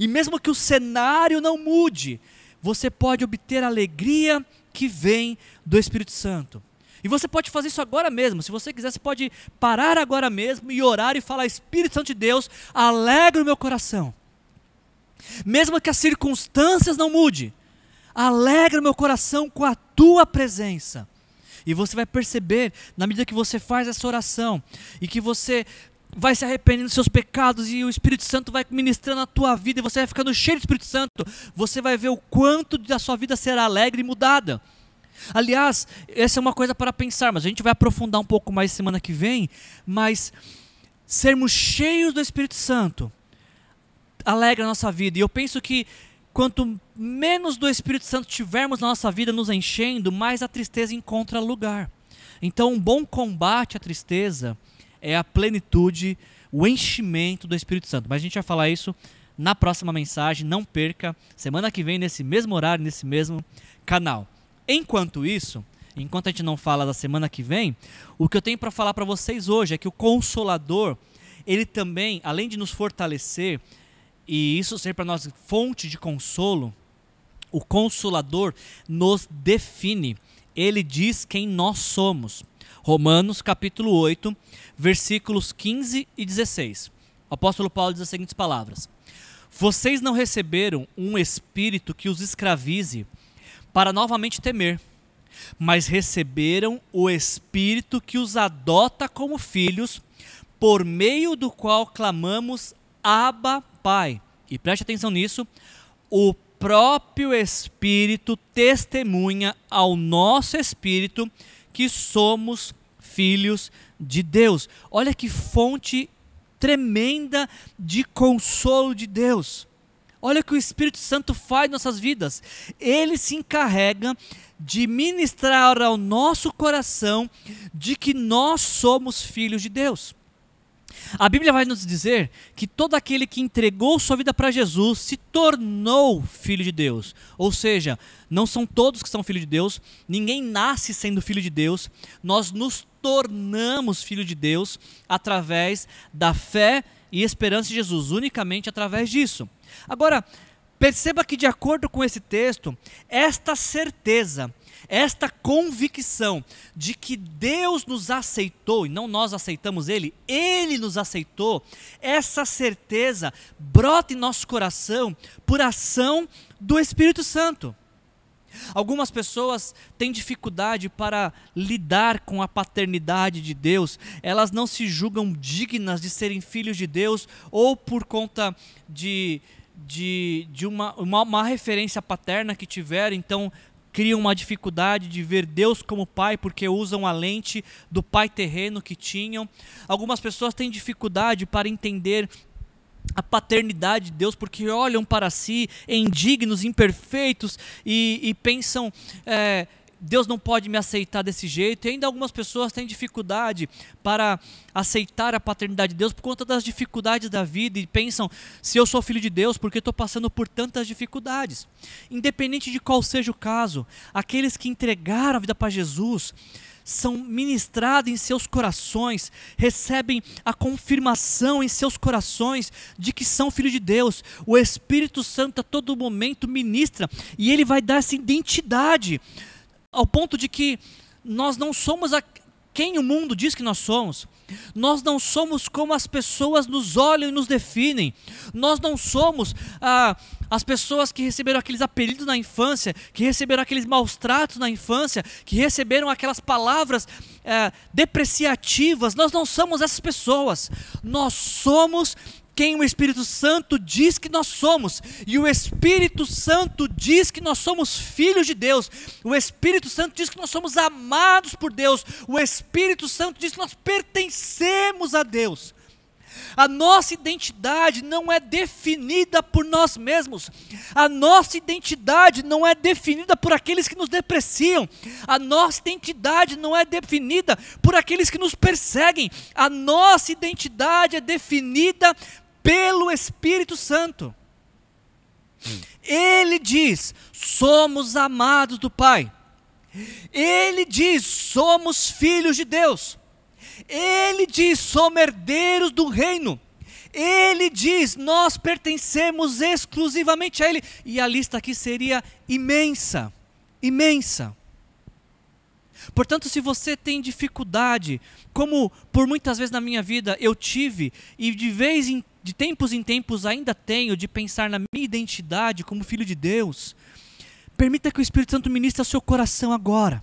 E mesmo que o cenário não mude, você pode obter a alegria que vem do Espírito Santo. E você pode fazer isso agora mesmo. Se você quiser, você pode parar agora mesmo e orar e falar: Espírito Santo de Deus, alegra o meu coração. Mesmo que as circunstâncias não mudem, alegra meu coração com a tua presença. E você vai perceber, na medida que você faz essa oração, e que você vai se arrependendo dos seus pecados, e o Espírito Santo vai ministrando a tua vida, e você vai ficando cheio do Espírito Santo, você vai ver o quanto da sua vida será alegre e mudada. Aliás, essa é uma coisa para pensar, mas a gente vai aprofundar um pouco mais semana que vem, mas sermos cheios do Espírito Santo alegra a nossa vida. E eu penso que quanto menos do Espírito Santo tivermos na nossa vida nos enchendo, mais a tristeza encontra lugar. Então, um bom combate à tristeza é a plenitude, o enchimento do Espírito Santo. Mas a gente vai falar isso na próxima mensagem, não perca, semana que vem, nesse mesmo horário, nesse mesmo canal. Enquanto isso, enquanto a gente não fala da semana que vem, o que eu tenho para falar para vocês hoje é que o Consolador, ele também, além de nos fortalecer, e isso ser para nós fonte de consolo, o Consolador nos define. Ele diz quem nós somos. Romanos capítulo 8, versículos 15 e 16. O apóstolo Paulo diz as seguintes palavras: Vocês não receberam um espírito que os escravize para novamente temer, mas receberam o espírito que os adota como filhos, por meio do qual clamamos Abba, Pai. E preste atenção nisso, o próprio Espírito testemunha ao nosso espírito que somos filhos de Deus. Olha que fonte tremenda de consolo de Deus. Olha o que o Espírito Santo faz em nossas vidas. Ele se encarrega de ministrar ao nosso coração de que nós somos filhos de Deus. A Bíblia vai nos dizer que todo aquele que entregou sua vida para Jesus se tornou filho de Deus. Ou seja, não são todos que são filhos de Deus, ninguém nasce sendo filho de Deus, nós nos tornamos filho de Deus através da fé e esperança de Jesus, unicamente através disso. Agora, perceba que, de acordo com esse texto, esta certeza esta convicção de que Deus nos aceitou e não nós aceitamos Ele, Ele nos aceitou, essa certeza brota em nosso coração por ação do Espírito Santo. Algumas pessoas têm dificuldade para lidar com a paternidade de Deus, elas não se julgam dignas de serem filhos de Deus, ou por conta de, de, de uma, uma, uma referência paterna que tiveram, então criam uma dificuldade de ver Deus como pai porque usam a lente do pai terreno que tinham. Algumas pessoas têm dificuldade para entender a paternidade de Deus porque olham para si indignos, imperfeitos e, e pensam. É, Deus não pode me aceitar desse jeito, e ainda algumas pessoas têm dificuldade para aceitar a paternidade de Deus por conta das dificuldades da vida e pensam: se eu sou filho de Deus, porque estou passando por tantas dificuldades? Independente de qual seja o caso, aqueles que entregaram a vida para Jesus são ministrados em seus corações, recebem a confirmação em seus corações de que são filhos de Deus. O Espírito Santo a todo momento ministra e ele vai dar essa identidade ao ponto de que nós não somos a quem o mundo diz que nós somos. Nós não somos como as pessoas nos olham e nos definem. Nós não somos ah, as pessoas que receberam aqueles apelidos na infância, que receberam aqueles maus tratos na infância, que receberam aquelas palavras eh, depreciativas. Nós não somos essas pessoas. Nós somos quem o Espírito Santo diz que nós somos. E o Espírito Santo diz que nós somos filhos de Deus. O Espírito Santo diz que nós somos amados por Deus. O Espírito Santo diz que nós pertencemos a Deus. A nossa identidade não é definida por nós mesmos. A nossa identidade não é definida por aqueles que nos depreciam. A nossa identidade não é definida por aqueles que nos perseguem. A nossa identidade é definida pelo Espírito Santo. Ele diz: somos amados do Pai. Ele diz: somos filhos de Deus. Ele diz: somos herdeiros do reino. Ele diz: nós pertencemos exclusivamente a Ele. E a lista aqui seria imensa, imensa. Portanto, se você tem dificuldade, como por muitas vezes na minha vida eu tive, e de vez em de tempos em tempos ainda tenho, de pensar na minha identidade como filho de Deus, permita que o Espírito Santo ministre ao seu coração agora.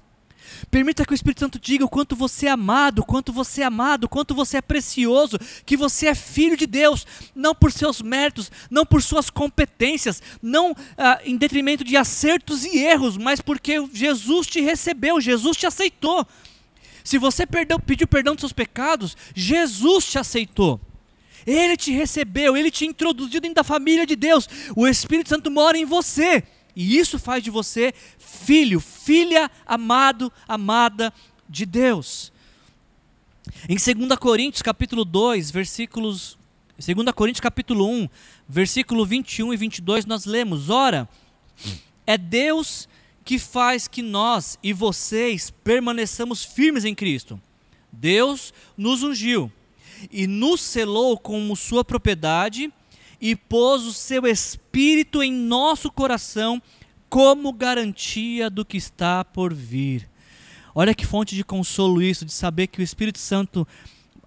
Permita que o Espírito Santo diga o quanto você é amado, quanto você é amado, quanto você é precioso, que você é filho de Deus, não por seus méritos, não por suas competências, não ah, em detrimento de acertos e erros, mas porque Jesus te recebeu, Jesus te aceitou. Se você perdeu, pediu perdão dos seus pecados, Jesus te aceitou. Ele te recebeu, ele te introduziu dentro da família de Deus. O Espírito Santo mora em você. E isso faz de você filho, filha amado, amada de Deus. Em 2 Coríntios capítulo 2, versículos 2 Coríntios capítulo 1, versículo 21 e 22 nós lemos: Ora, é Deus que faz que nós e vocês permaneçamos firmes em Cristo. Deus nos ungiu e nos selou como sua propriedade e pôs o seu espírito em nosso coração como garantia do que está por vir. Olha que fonte de consolo isso, de saber que o Espírito Santo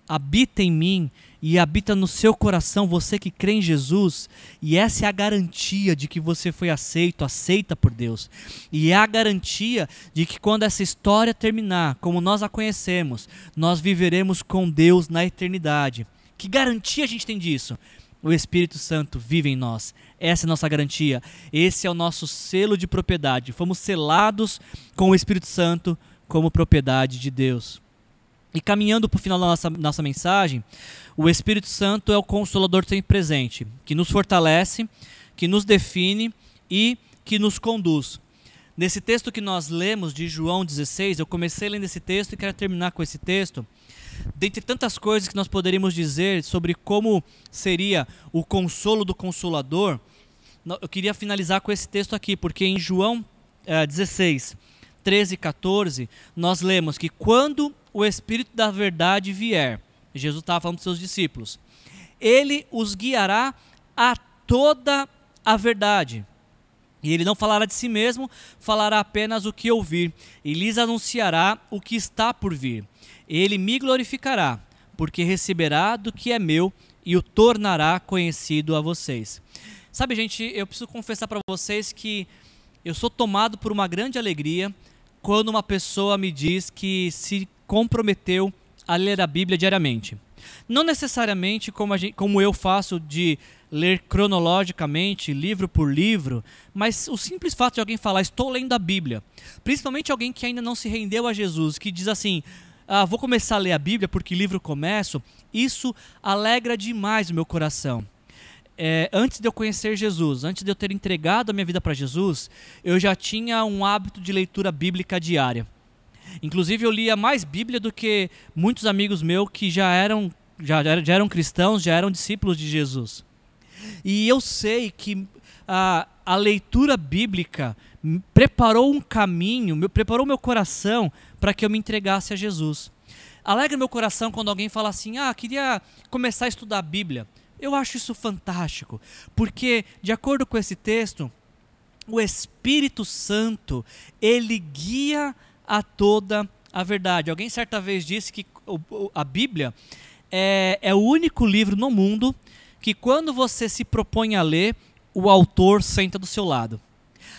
habita em mim e habita no seu coração, você que crê em Jesus, e essa é a garantia de que você foi aceito, aceita por Deus. E é a garantia de que quando essa história terminar, como nós a conhecemos, nós viveremos com Deus na eternidade. Que garantia a gente tem disso? O Espírito Santo vive em nós. Essa é a nossa garantia. Esse é o nosso selo de propriedade. Fomos selados com o Espírito Santo como propriedade de Deus. E caminhando para o final da nossa, nossa mensagem, o Espírito Santo é o consolador sempre presente, que nos fortalece, que nos define e que nos conduz. Nesse texto que nós lemos de João 16, eu comecei lendo esse texto e quero terminar com esse texto. Dentre tantas coisas que nós poderíamos dizer sobre como seria o consolo do Consolador, eu queria finalizar com esse texto aqui, porque em João eh, 16, 13 e 14, nós lemos que quando o Espírito da Verdade vier, Jesus estava falando para seus discípulos, ele os guiará a toda a verdade. E ele não falará de si mesmo, falará apenas o que ouvir, e lhes anunciará o que está por vir ele me glorificará, porque receberá do que é meu e o tornará conhecido a vocês. Sabe, gente, eu preciso confessar para vocês que eu sou tomado por uma grande alegria quando uma pessoa me diz que se comprometeu a ler a Bíblia diariamente. Não necessariamente como, gente, como eu faço de ler cronologicamente, livro por livro, mas o simples fato de alguém falar, estou lendo a Bíblia, principalmente alguém que ainda não se rendeu a Jesus, que diz assim, ah, vou começar a ler a Bíblia porque livro começo, isso alegra demais o meu coração. É, antes de eu conhecer Jesus, antes de eu ter entregado a minha vida para Jesus, eu já tinha um hábito de leitura bíblica diária. Inclusive, eu lia mais Bíblia do que muitos amigos meus que já eram, já, já eram cristãos, já eram discípulos de Jesus. E eu sei que a, a leitura bíblica preparou um caminho, preparou meu coração para que eu me entregasse a Jesus. Alegra meu coração quando alguém fala assim: ah, queria começar a estudar a Bíblia. Eu acho isso fantástico, porque, de acordo com esse texto, o Espírito Santo, ele guia a toda a verdade. Alguém certa vez disse que a Bíblia é, é o único livro no mundo que, quando você se propõe a ler, o autor senta do seu lado.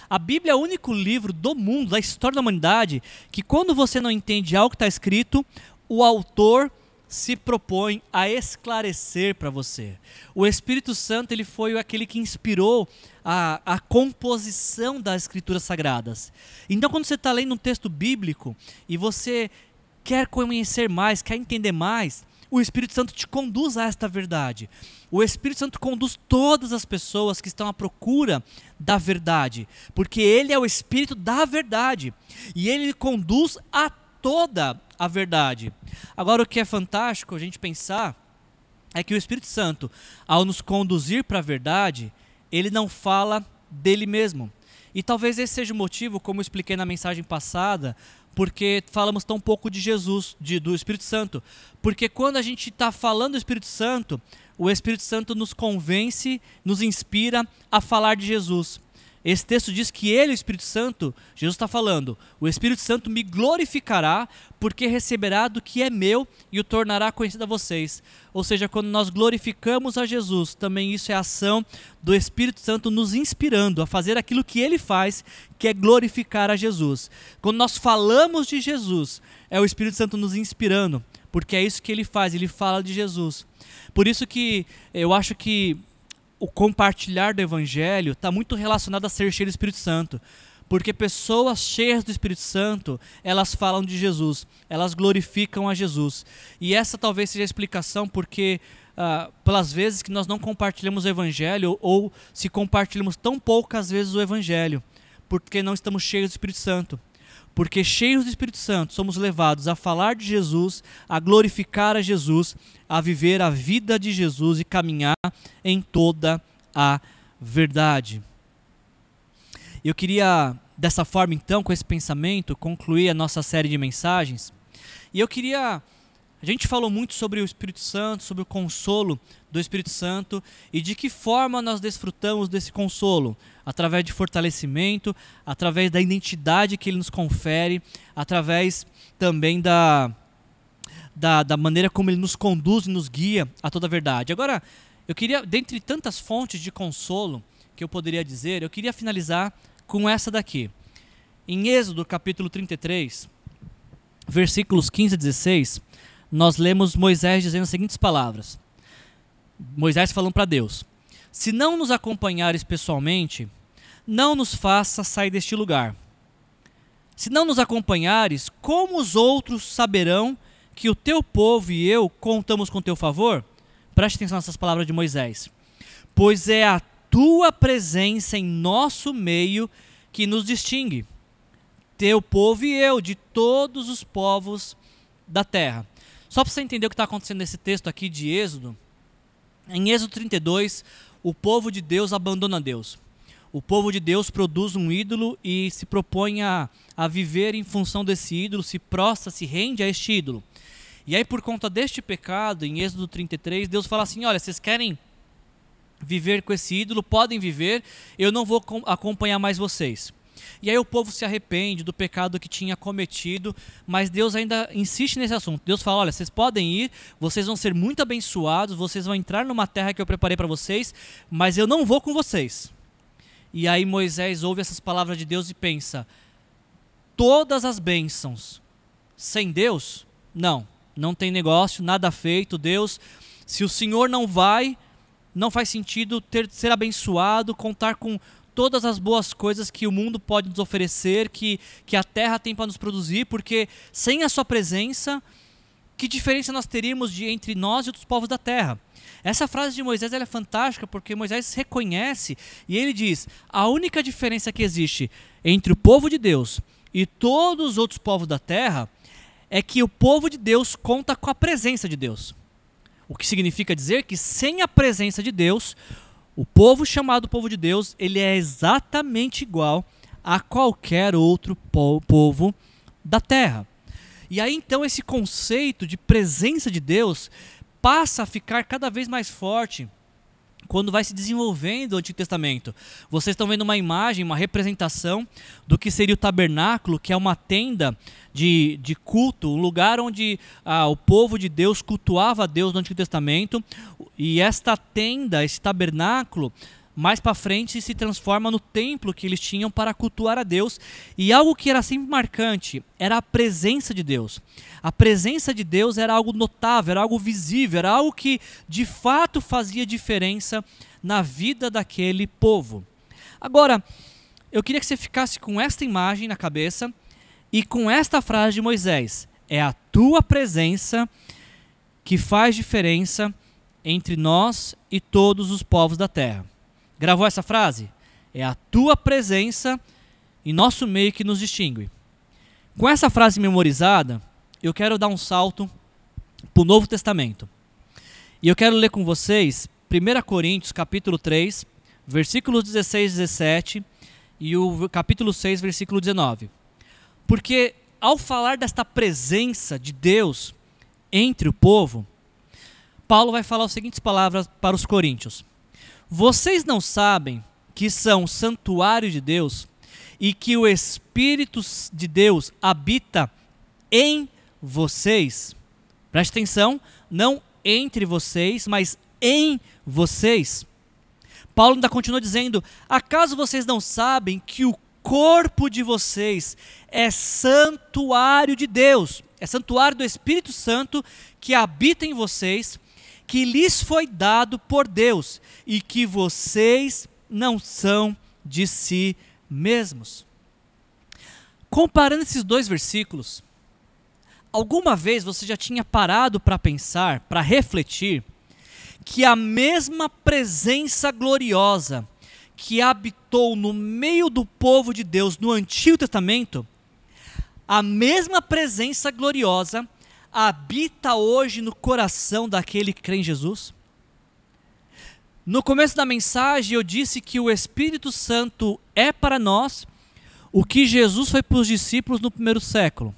A Bíblia é o único livro do mundo, da história da humanidade, que quando você não entende algo que está escrito, o autor se propõe a esclarecer para você. O Espírito Santo ele foi aquele que inspirou a, a composição das Escrituras Sagradas. Então, quando você está lendo um texto bíblico e você quer conhecer mais, quer entender mais, o Espírito Santo te conduz a esta verdade. O Espírito Santo conduz todas as pessoas que estão à procura da verdade, porque ele é o Espírito da verdade e ele conduz a toda a verdade. Agora, o que é fantástico a gente pensar é que o Espírito Santo, ao nos conduzir para a verdade, ele não fala dele mesmo. E talvez esse seja o motivo, como eu expliquei na mensagem passada, porque falamos tão pouco de Jesus, de, do Espírito Santo. Porque quando a gente está falando do Espírito Santo, o Espírito Santo nos convence, nos inspira a falar de Jesus. Esse texto diz que ele, o Espírito Santo, Jesus está falando, o Espírito Santo me glorificará, porque receberá do que é meu e o tornará conhecido a vocês. Ou seja, quando nós glorificamos a Jesus, também isso é ação do Espírito Santo nos inspirando a fazer aquilo que ele faz, que é glorificar a Jesus. Quando nós falamos de Jesus, é o Espírito Santo nos inspirando, porque é isso que ele faz, ele fala de Jesus. Por isso que eu acho que o compartilhar do evangelho está muito relacionado a ser cheio do Espírito Santo. Porque pessoas cheias do Espírito Santo, elas falam de Jesus, elas glorificam a Jesus. E essa talvez seja a explicação porque uh, pelas vezes que nós não compartilhamos o evangelho ou se compartilhamos tão poucas vezes o evangelho, porque não estamos cheios do Espírito Santo. Porque cheios do Espírito Santo somos levados a falar de Jesus, a glorificar a Jesus, a viver a vida de Jesus e caminhar em toda a verdade. Eu queria, dessa forma, então, com esse pensamento, concluir a nossa série de mensagens. E eu queria. A gente falou muito sobre o Espírito Santo, sobre o consolo do Espírito Santo e de que forma nós desfrutamos desse consolo através de fortalecimento, através da identidade que ele nos confere, através também da, da, da maneira como ele nos conduz e nos guia a toda a verdade. Agora, eu queria, dentre tantas fontes de consolo que eu poderia dizer, eu queria finalizar com essa daqui. Em Êxodo capítulo 33, versículos 15 a 16, nós lemos Moisés dizendo as seguintes palavras. Moisés falando para Deus: Se não nos acompanhares pessoalmente, não nos faça sair deste lugar. Se não nos acompanhares, como os outros saberão que o teu povo e eu contamos com teu favor? Preste atenção nessas palavras de Moisés. Pois é a tua presença em nosso meio que nos distingue, teu povo e eu, de todos os povos da terra. Só para você entender o que está acontecendo nesse texto aqui de Êxodo, em Êxodo 32, o povo de Deus abandona Deus. O povo de Deus produz um ídolo e se propõe a, a viver em função desse ídolo, se prostra, se rende a este ídolo. E aí, por conta deste pecado, em Êxodo 33, Deus fala assim: olha, vocês querem viver com esse ídolo, podem viver, eu não vou acompanhar mais vocês. E aí o povo se arrepende do pecado que tinha cometido, mas Deus ainda insiste nesse assunto. Deus fala: olha, vocês podem ir, vocês vão ser muito abençoados, vocês vão entrar numa terra que eu preparei para vocês, mas eu não vou com vocês. E aí Moisés ouve essas palavras de Deus e pensa: todas as bênçãos sem Deus? Não não tem negócio, nada feito, Deus. Se o Senhor não vai, não faz sentido ter ser abençoado, contar com todas as boas coisas que o mundo pode nos oferecer, que, que a terra tem para nos produzir, porque sem a sua presença, que diferença nós teríamos de entre nós e outros povos da terra? Essa frase de Moisés é fantástica porque Moisés reconhece e ele diz: a única diferença que existe entre o povo de Deus e todos os outros povos da terra é que o povo de Deus conta com a presença de Deus. O que significa dizer que sem a presença de Deus, o povo chamado povo de Deus, ele é exatamente igual a qualquer outro povo da terra. E aí então esse conceito de presença de Deus passa a ficar cada vez mais forte quando vai se desenvolvendo o Antigo Testamento. Vocês estão vendo uma imagem, uma representação do que seria o tabernáculo, que é uma tenda de, de culto, um lugar onde ah, o povo de Deus cultuava a Deus no Antigo Testamento. E esta tenda, esse tabernáculo, mais para frente se transforma no templo que eles tinham para cultuar a Deus. E algo que era sempre marcante era a presença de Deus. A presença de Deus era algo notável, era algo visível, era algo que de fato fazia diferença na vida daquele povo. Agora, eu queria que você ficasse com esta imagem na cabeça e com esta frase de Moisés: É a tua presença que faz diferença entre nós e todos os povos da terra. Gravou essa frase? É a tua presença em nosso meio que nos distingue. Com essa frase memorizada, eu quero dar um salto para o Novo Testamento. E eu quero ler com vocês 1 Coríntios capítulo 3, versículos 16 e 17 e o capítulo 6, versículo 19. Porque ao falar desta presença de Deus entre o povo, Paulo vai falar as seguintes palavras para os coríntios: Vocês não sabem que são santuário de Deus e que o Espírito de Deus habita em vocês? Preste atenção, não entre vocês, mas em vocês. Paulo ainda continua dizendo: Acaso vocês não sabem que o corpo de vocês é santuário de Deus, é santuário do Espírito Santo que habita em vocês, que lhes foi dado por Deus e que vocês não são de si mesmos. Comparando esses dois versículos, alguma vez você já tinha parado para pensar, para refletir, que a mesma presença gloriosa que habitou no meio do povo de Deus no Antigo Testamento, a mesma presença gloriosa habita hoje no coração daquele que crê em Jesus? No começo da mensagem eu disse que o Espírito Santo é para nós o que Jesus foi para os discípulos no primeiro século.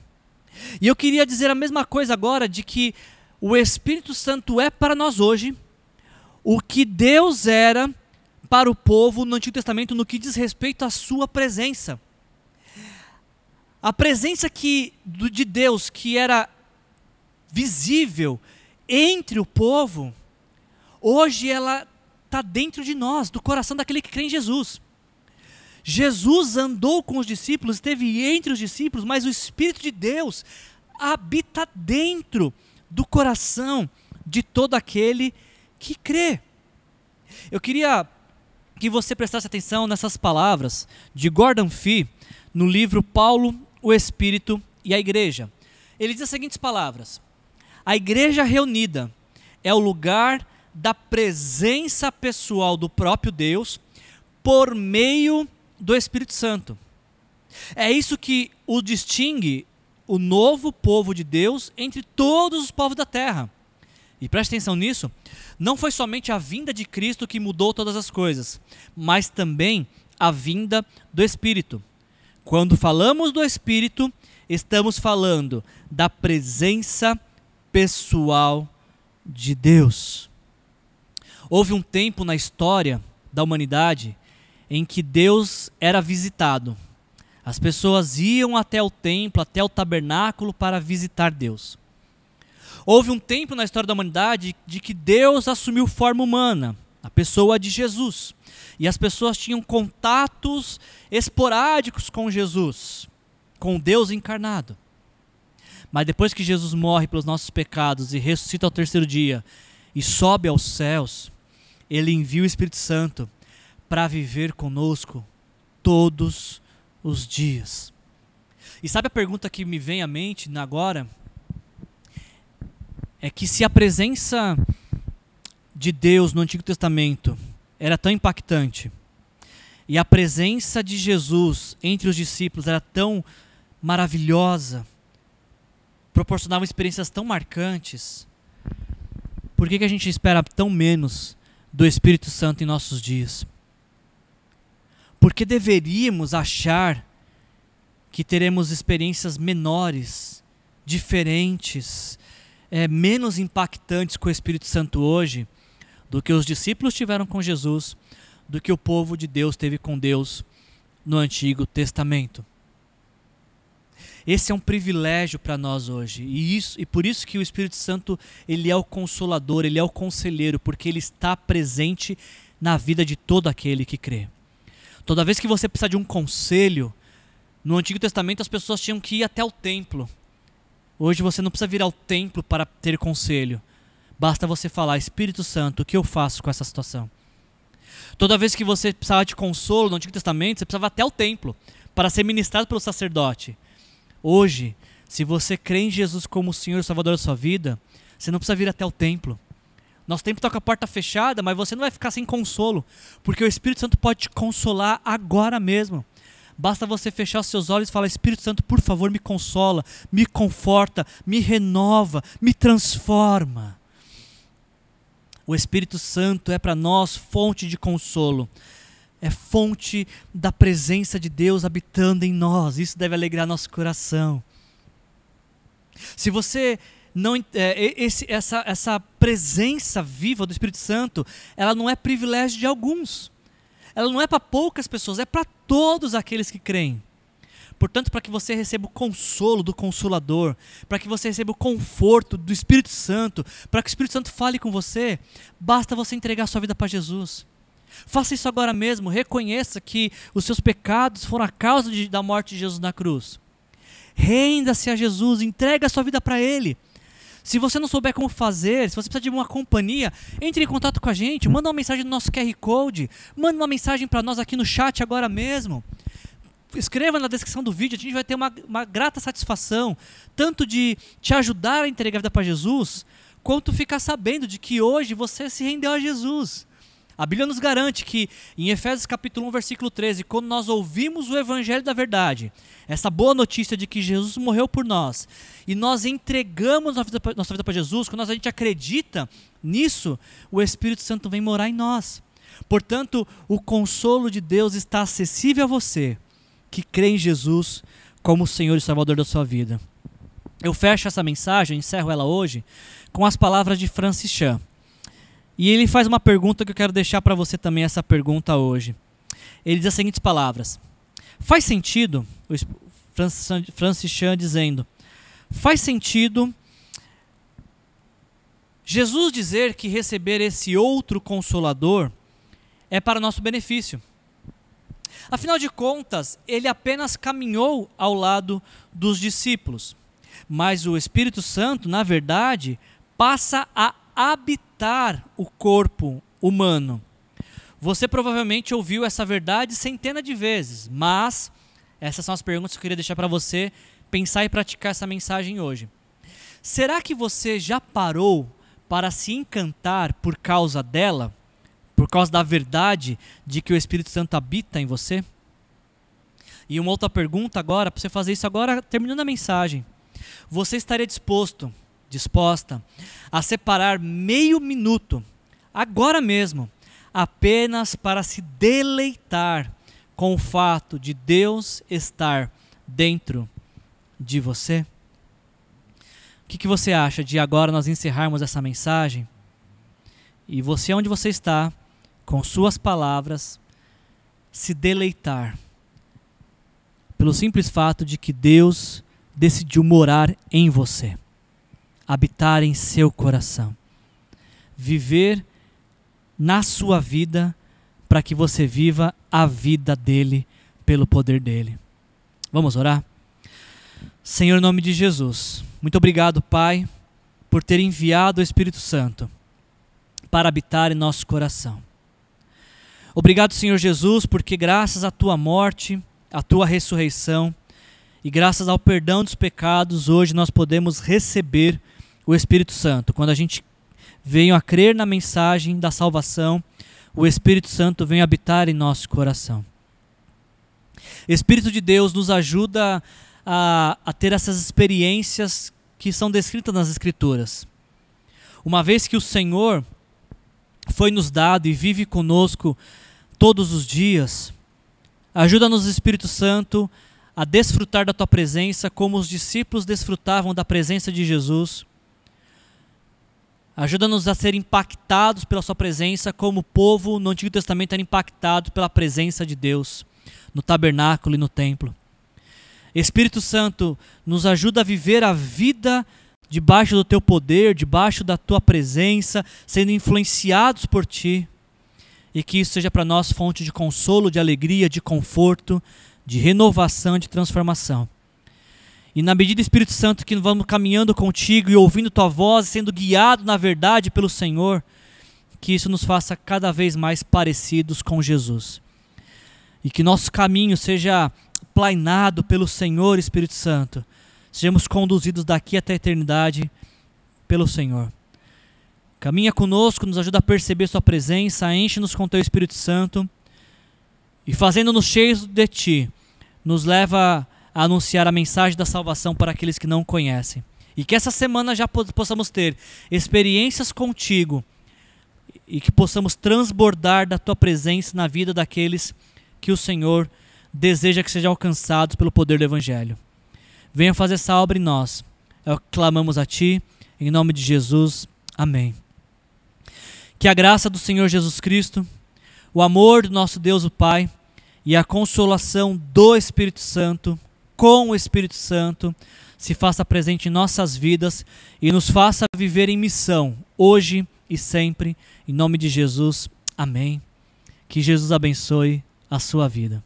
E eu queria dizer a mesma coisa agora de que o Espírito Santo é para nós hoje o que Deus era para o povo no Antigo Testamento no que diz respeito à sua presença. A presença que, de Deus que era visível entre o povo, hoje ela está dentro de nós, do coração daquele que crê em Jesus. Jesus andou com os discípulos, esteve entre os discípulos, mas o Espírito de Deus habita dentro do coração de todo aquele que crê. Eu queria que você prestasse atenção nessas palavras de Gordon Fee no livro Paulo, o Espírito e a Igreja. Ele diz as seguintes palavras: A igreja reunida é o lugar da presença pessoal do próprio Deus por meio do Espírito Santo. É isso que o distingue o novo povo de Deus entre todos os povos da terra. E preste atenção nisso, não foi somente a vinda de Cristo que mudou todas as coisas, mas também a vinda do Espírito. Quando falamos do Espírito, estamos falando da presença pessoal de Deus. Houve um tempo na história da humanidade em que Deus era visitado. As pessoas iam até o templo, até o tabernáculo para visitar Deus. Houve um tempo na história da humanidade de que Deus assumiu forma humana, a pessoa de Jesus. E as pessoas tinham contatos esporádicos com Jesus, com Deus encarnado. Mas depois que Jesus morre pelos nossos pecados e ressuscita ao terceiro dia e sobe aos céus, ele envia o Espírito Santo para viver conosco todos os dias. E sabe a pergunta que me vem à mente agora? É que se a presença de Deus no Antigo Testamento era tão impactante, e a presença de Jesus entre os discípulos era tão maravilhosa, proporcionava experiências tão marcantes, por que, que a gente espera tão menos do Espírito Santo em nossos dias? Porque deveríamos achar que teremos experiências menores, diferentes, é, menos impactantes com o Espírito Santo hoje do que os discípulos tiveram com Jesus, do que o povo de Deus teve com Deus no Antigo Testamento. Esse é um privilégio para nós hoje. E, isso, e por isso que o Espírito Santo ele é o consolador, ele é o conselheiro, porque ele está presente na vida de todo aquele que crê. Toda vez que você precisa de um conselho, no Antigo Testamento as pessoas tinham que ir até o templo. Hoje você não precisa vir ao templo para ter conselho. Basta você falar, Espírito Santo, o que eu faço com essa situação? Toda vez que você precisava de consolo no Antigo Testamento, você precisava até o templo para ser ministrado pelo sacerdote. Hoje, se você crê em Jesus como o Senhor e Salvador da sua vida, você não precisa vir até o templo. Nosso templo está com a porta fechada, mas você não vai ficar sem consolo, porque o Espírito Santo pode te consolar agora mesmo. Basta você fechar os seus olhos e falar: Espírito Santo, por favor, me consola, me conforta, me renova, me transforma. O Espírito Santo é para nós fonte de consolo é fonte da presença de Deus habitando em nós. Isso deve alegrar nosso coração. Se você não é, esse, essa, essa presença viva do Espírito Santo, ela não é privilégio de alguns. Ela não é para poucas pessoas, é para todos aqueles que creem. Portanto, para que você receba o consolo do Consolador, para que você receba o conforto do Espírito Santo, para que o Espírito Santo fale com você, basta você entregar sua vida para Jesus. Faça isso agora mesmo, reconheça que os seus pecados foram a causa de, da morte de Jesus na cruz. Renda-se a Jesus, entregue a sua vida para Ele. Se você não souber como fazer, se você precisa de uma companhia, entre em contato com a gente, manda uma mensagem no nosso QR Code, manda uma mensagem para nós aqui no chat agora mesmo escreva na descrição do vídeo, a gente vai ter uma, uma grata satisfação, tanto de te ajudar a entregar a vida para Jesus, quanto ficar sabendo de que hoje você se rendeu a Jesus. A Bíblia nos garante que, em Efésios capítulo 1, versículo 13, quando nós ouvimos o Evangelho da Verdade, essa boa notícia de que Jesus morreu por nós, e nós entregamos nossa vida para Jesus, quando a gente acredita nisso, o Espírito Santo vem morar em nós. Portanto, o consolo de Deus está acessível a você que crê em Jesus como o Senhor e Salvador da sua vida. Eu fecho essa mensagem, encerro ela hoje, com as palavras de Francis Chan. E ele faz uma pergunta que eu quero deixar para você também essa pergunta hoje. Ele diz as seguintes palavras: Faz sentido, Francis Chan dizendo, faz sentido Jesus dizer que receber esse outro consolador é para nosso benefício. Afinal de contas, ele apenas caminhou ao lado dos discípulos. Mas o Espírito Santo, na verdade, passa a habitar o corpo humano. Você provavelmente ouviu essa verdade centenas de vezes, mas essas são as perguntas que eu queria deixar para você pensar e praticar essa mensagem hoje. Será que você já parou para se encantar por causa dela? por causa da verdade de que o Espírito Santo habita em você? E uma outra pergunta agora, para você fazer isso agora, terminando a mensagem. Você estaria disposto, disposta, a separar meio minuto, agora mesmo, apenas para se deleitar com o fato de Deus estar dentro de você? O que, que você acha de agora nós encerrarmos essa mensagem? E você, onde você está, com suas palavras, se deleitar pelo simples fato de que Deus decidiu morar em você, habitar em seu coração, viver na sua vida para que você viva a vida dele pelo poder dele. Vamos orar? Senhor, em nome de Jesus, muito obrigado, Pai, por ter enviado o Espírito Santo para habitar em nosso coração. Obrigado, Senhor Jesus, porque graças à tua morte, à tua ressurreição e graças ao perdão dos pecados, hoje nós podemos receber o Espírito Santo. Quando a gente veio a crer na mensagem da salvação, o Espírito Santo vem habitar em nosso coração. Espírito de Deus nos ajuda a, a ter essas experiências que são descritas nas Escrituras. Uma vez que o Senhor foi nos dado e vive conosco todos os dias. Ajuda-nos, Espírito Santo, a desfrutar da tua presença como os discípulos desfrutavam da presença de Jesus. Ajuda-nos a ser impactados pela sua presença como o povo no Antigo Testamento era impactado pela presença de Deus no tabernáculo e no templo. Espírito Santo, nos ajuda a viver a vida debaixo do teu poder, debaixo da tua presença, sendo influenciados por ti. E que isso seja para nós fonte de consolo, de alegria, de conforto, de renovação, de transformação. E na medida, Espírito Santo, que vamos caminhando contigo e ouvindo tua voz, sendo guiado na verdade pelo Senhor, que isso nos faça cada vez mais parecidos com Jesus. E que nosso caminho seja plainado pelo Senhor Espírito Santo sejamos conduzidos daqui até a eternidade pelo Senhor. Caminha conosco, nos ajuda a perceber Sua presença, enche-nos com Teu Espírito Santo e, fazendo-nos cheios de Ti, nos leva a anunciar a mensagem da salvação para aqueles que não conhecem. E que essa semana já possamos ter experiências contigo e que possamos transbordar da Tua presença na vida daqueles que o Senhor deseja que sejam alcançados pelo poder do Evangelho. Venha fazer essa obra em nós. É o que clamamos a Ti, em nome de Jesus. Amém. Que a graça do Senhor Jesus Cristo, o amor do nosso Deus o Pai e a consolação do Espírito Santo, com o Espírito Santo, se faça presente em nossas vidas e nos faça viver em missão, hoje e sempre, em nome de Jesus. Amém. Que Jesus abençoe a sua vida.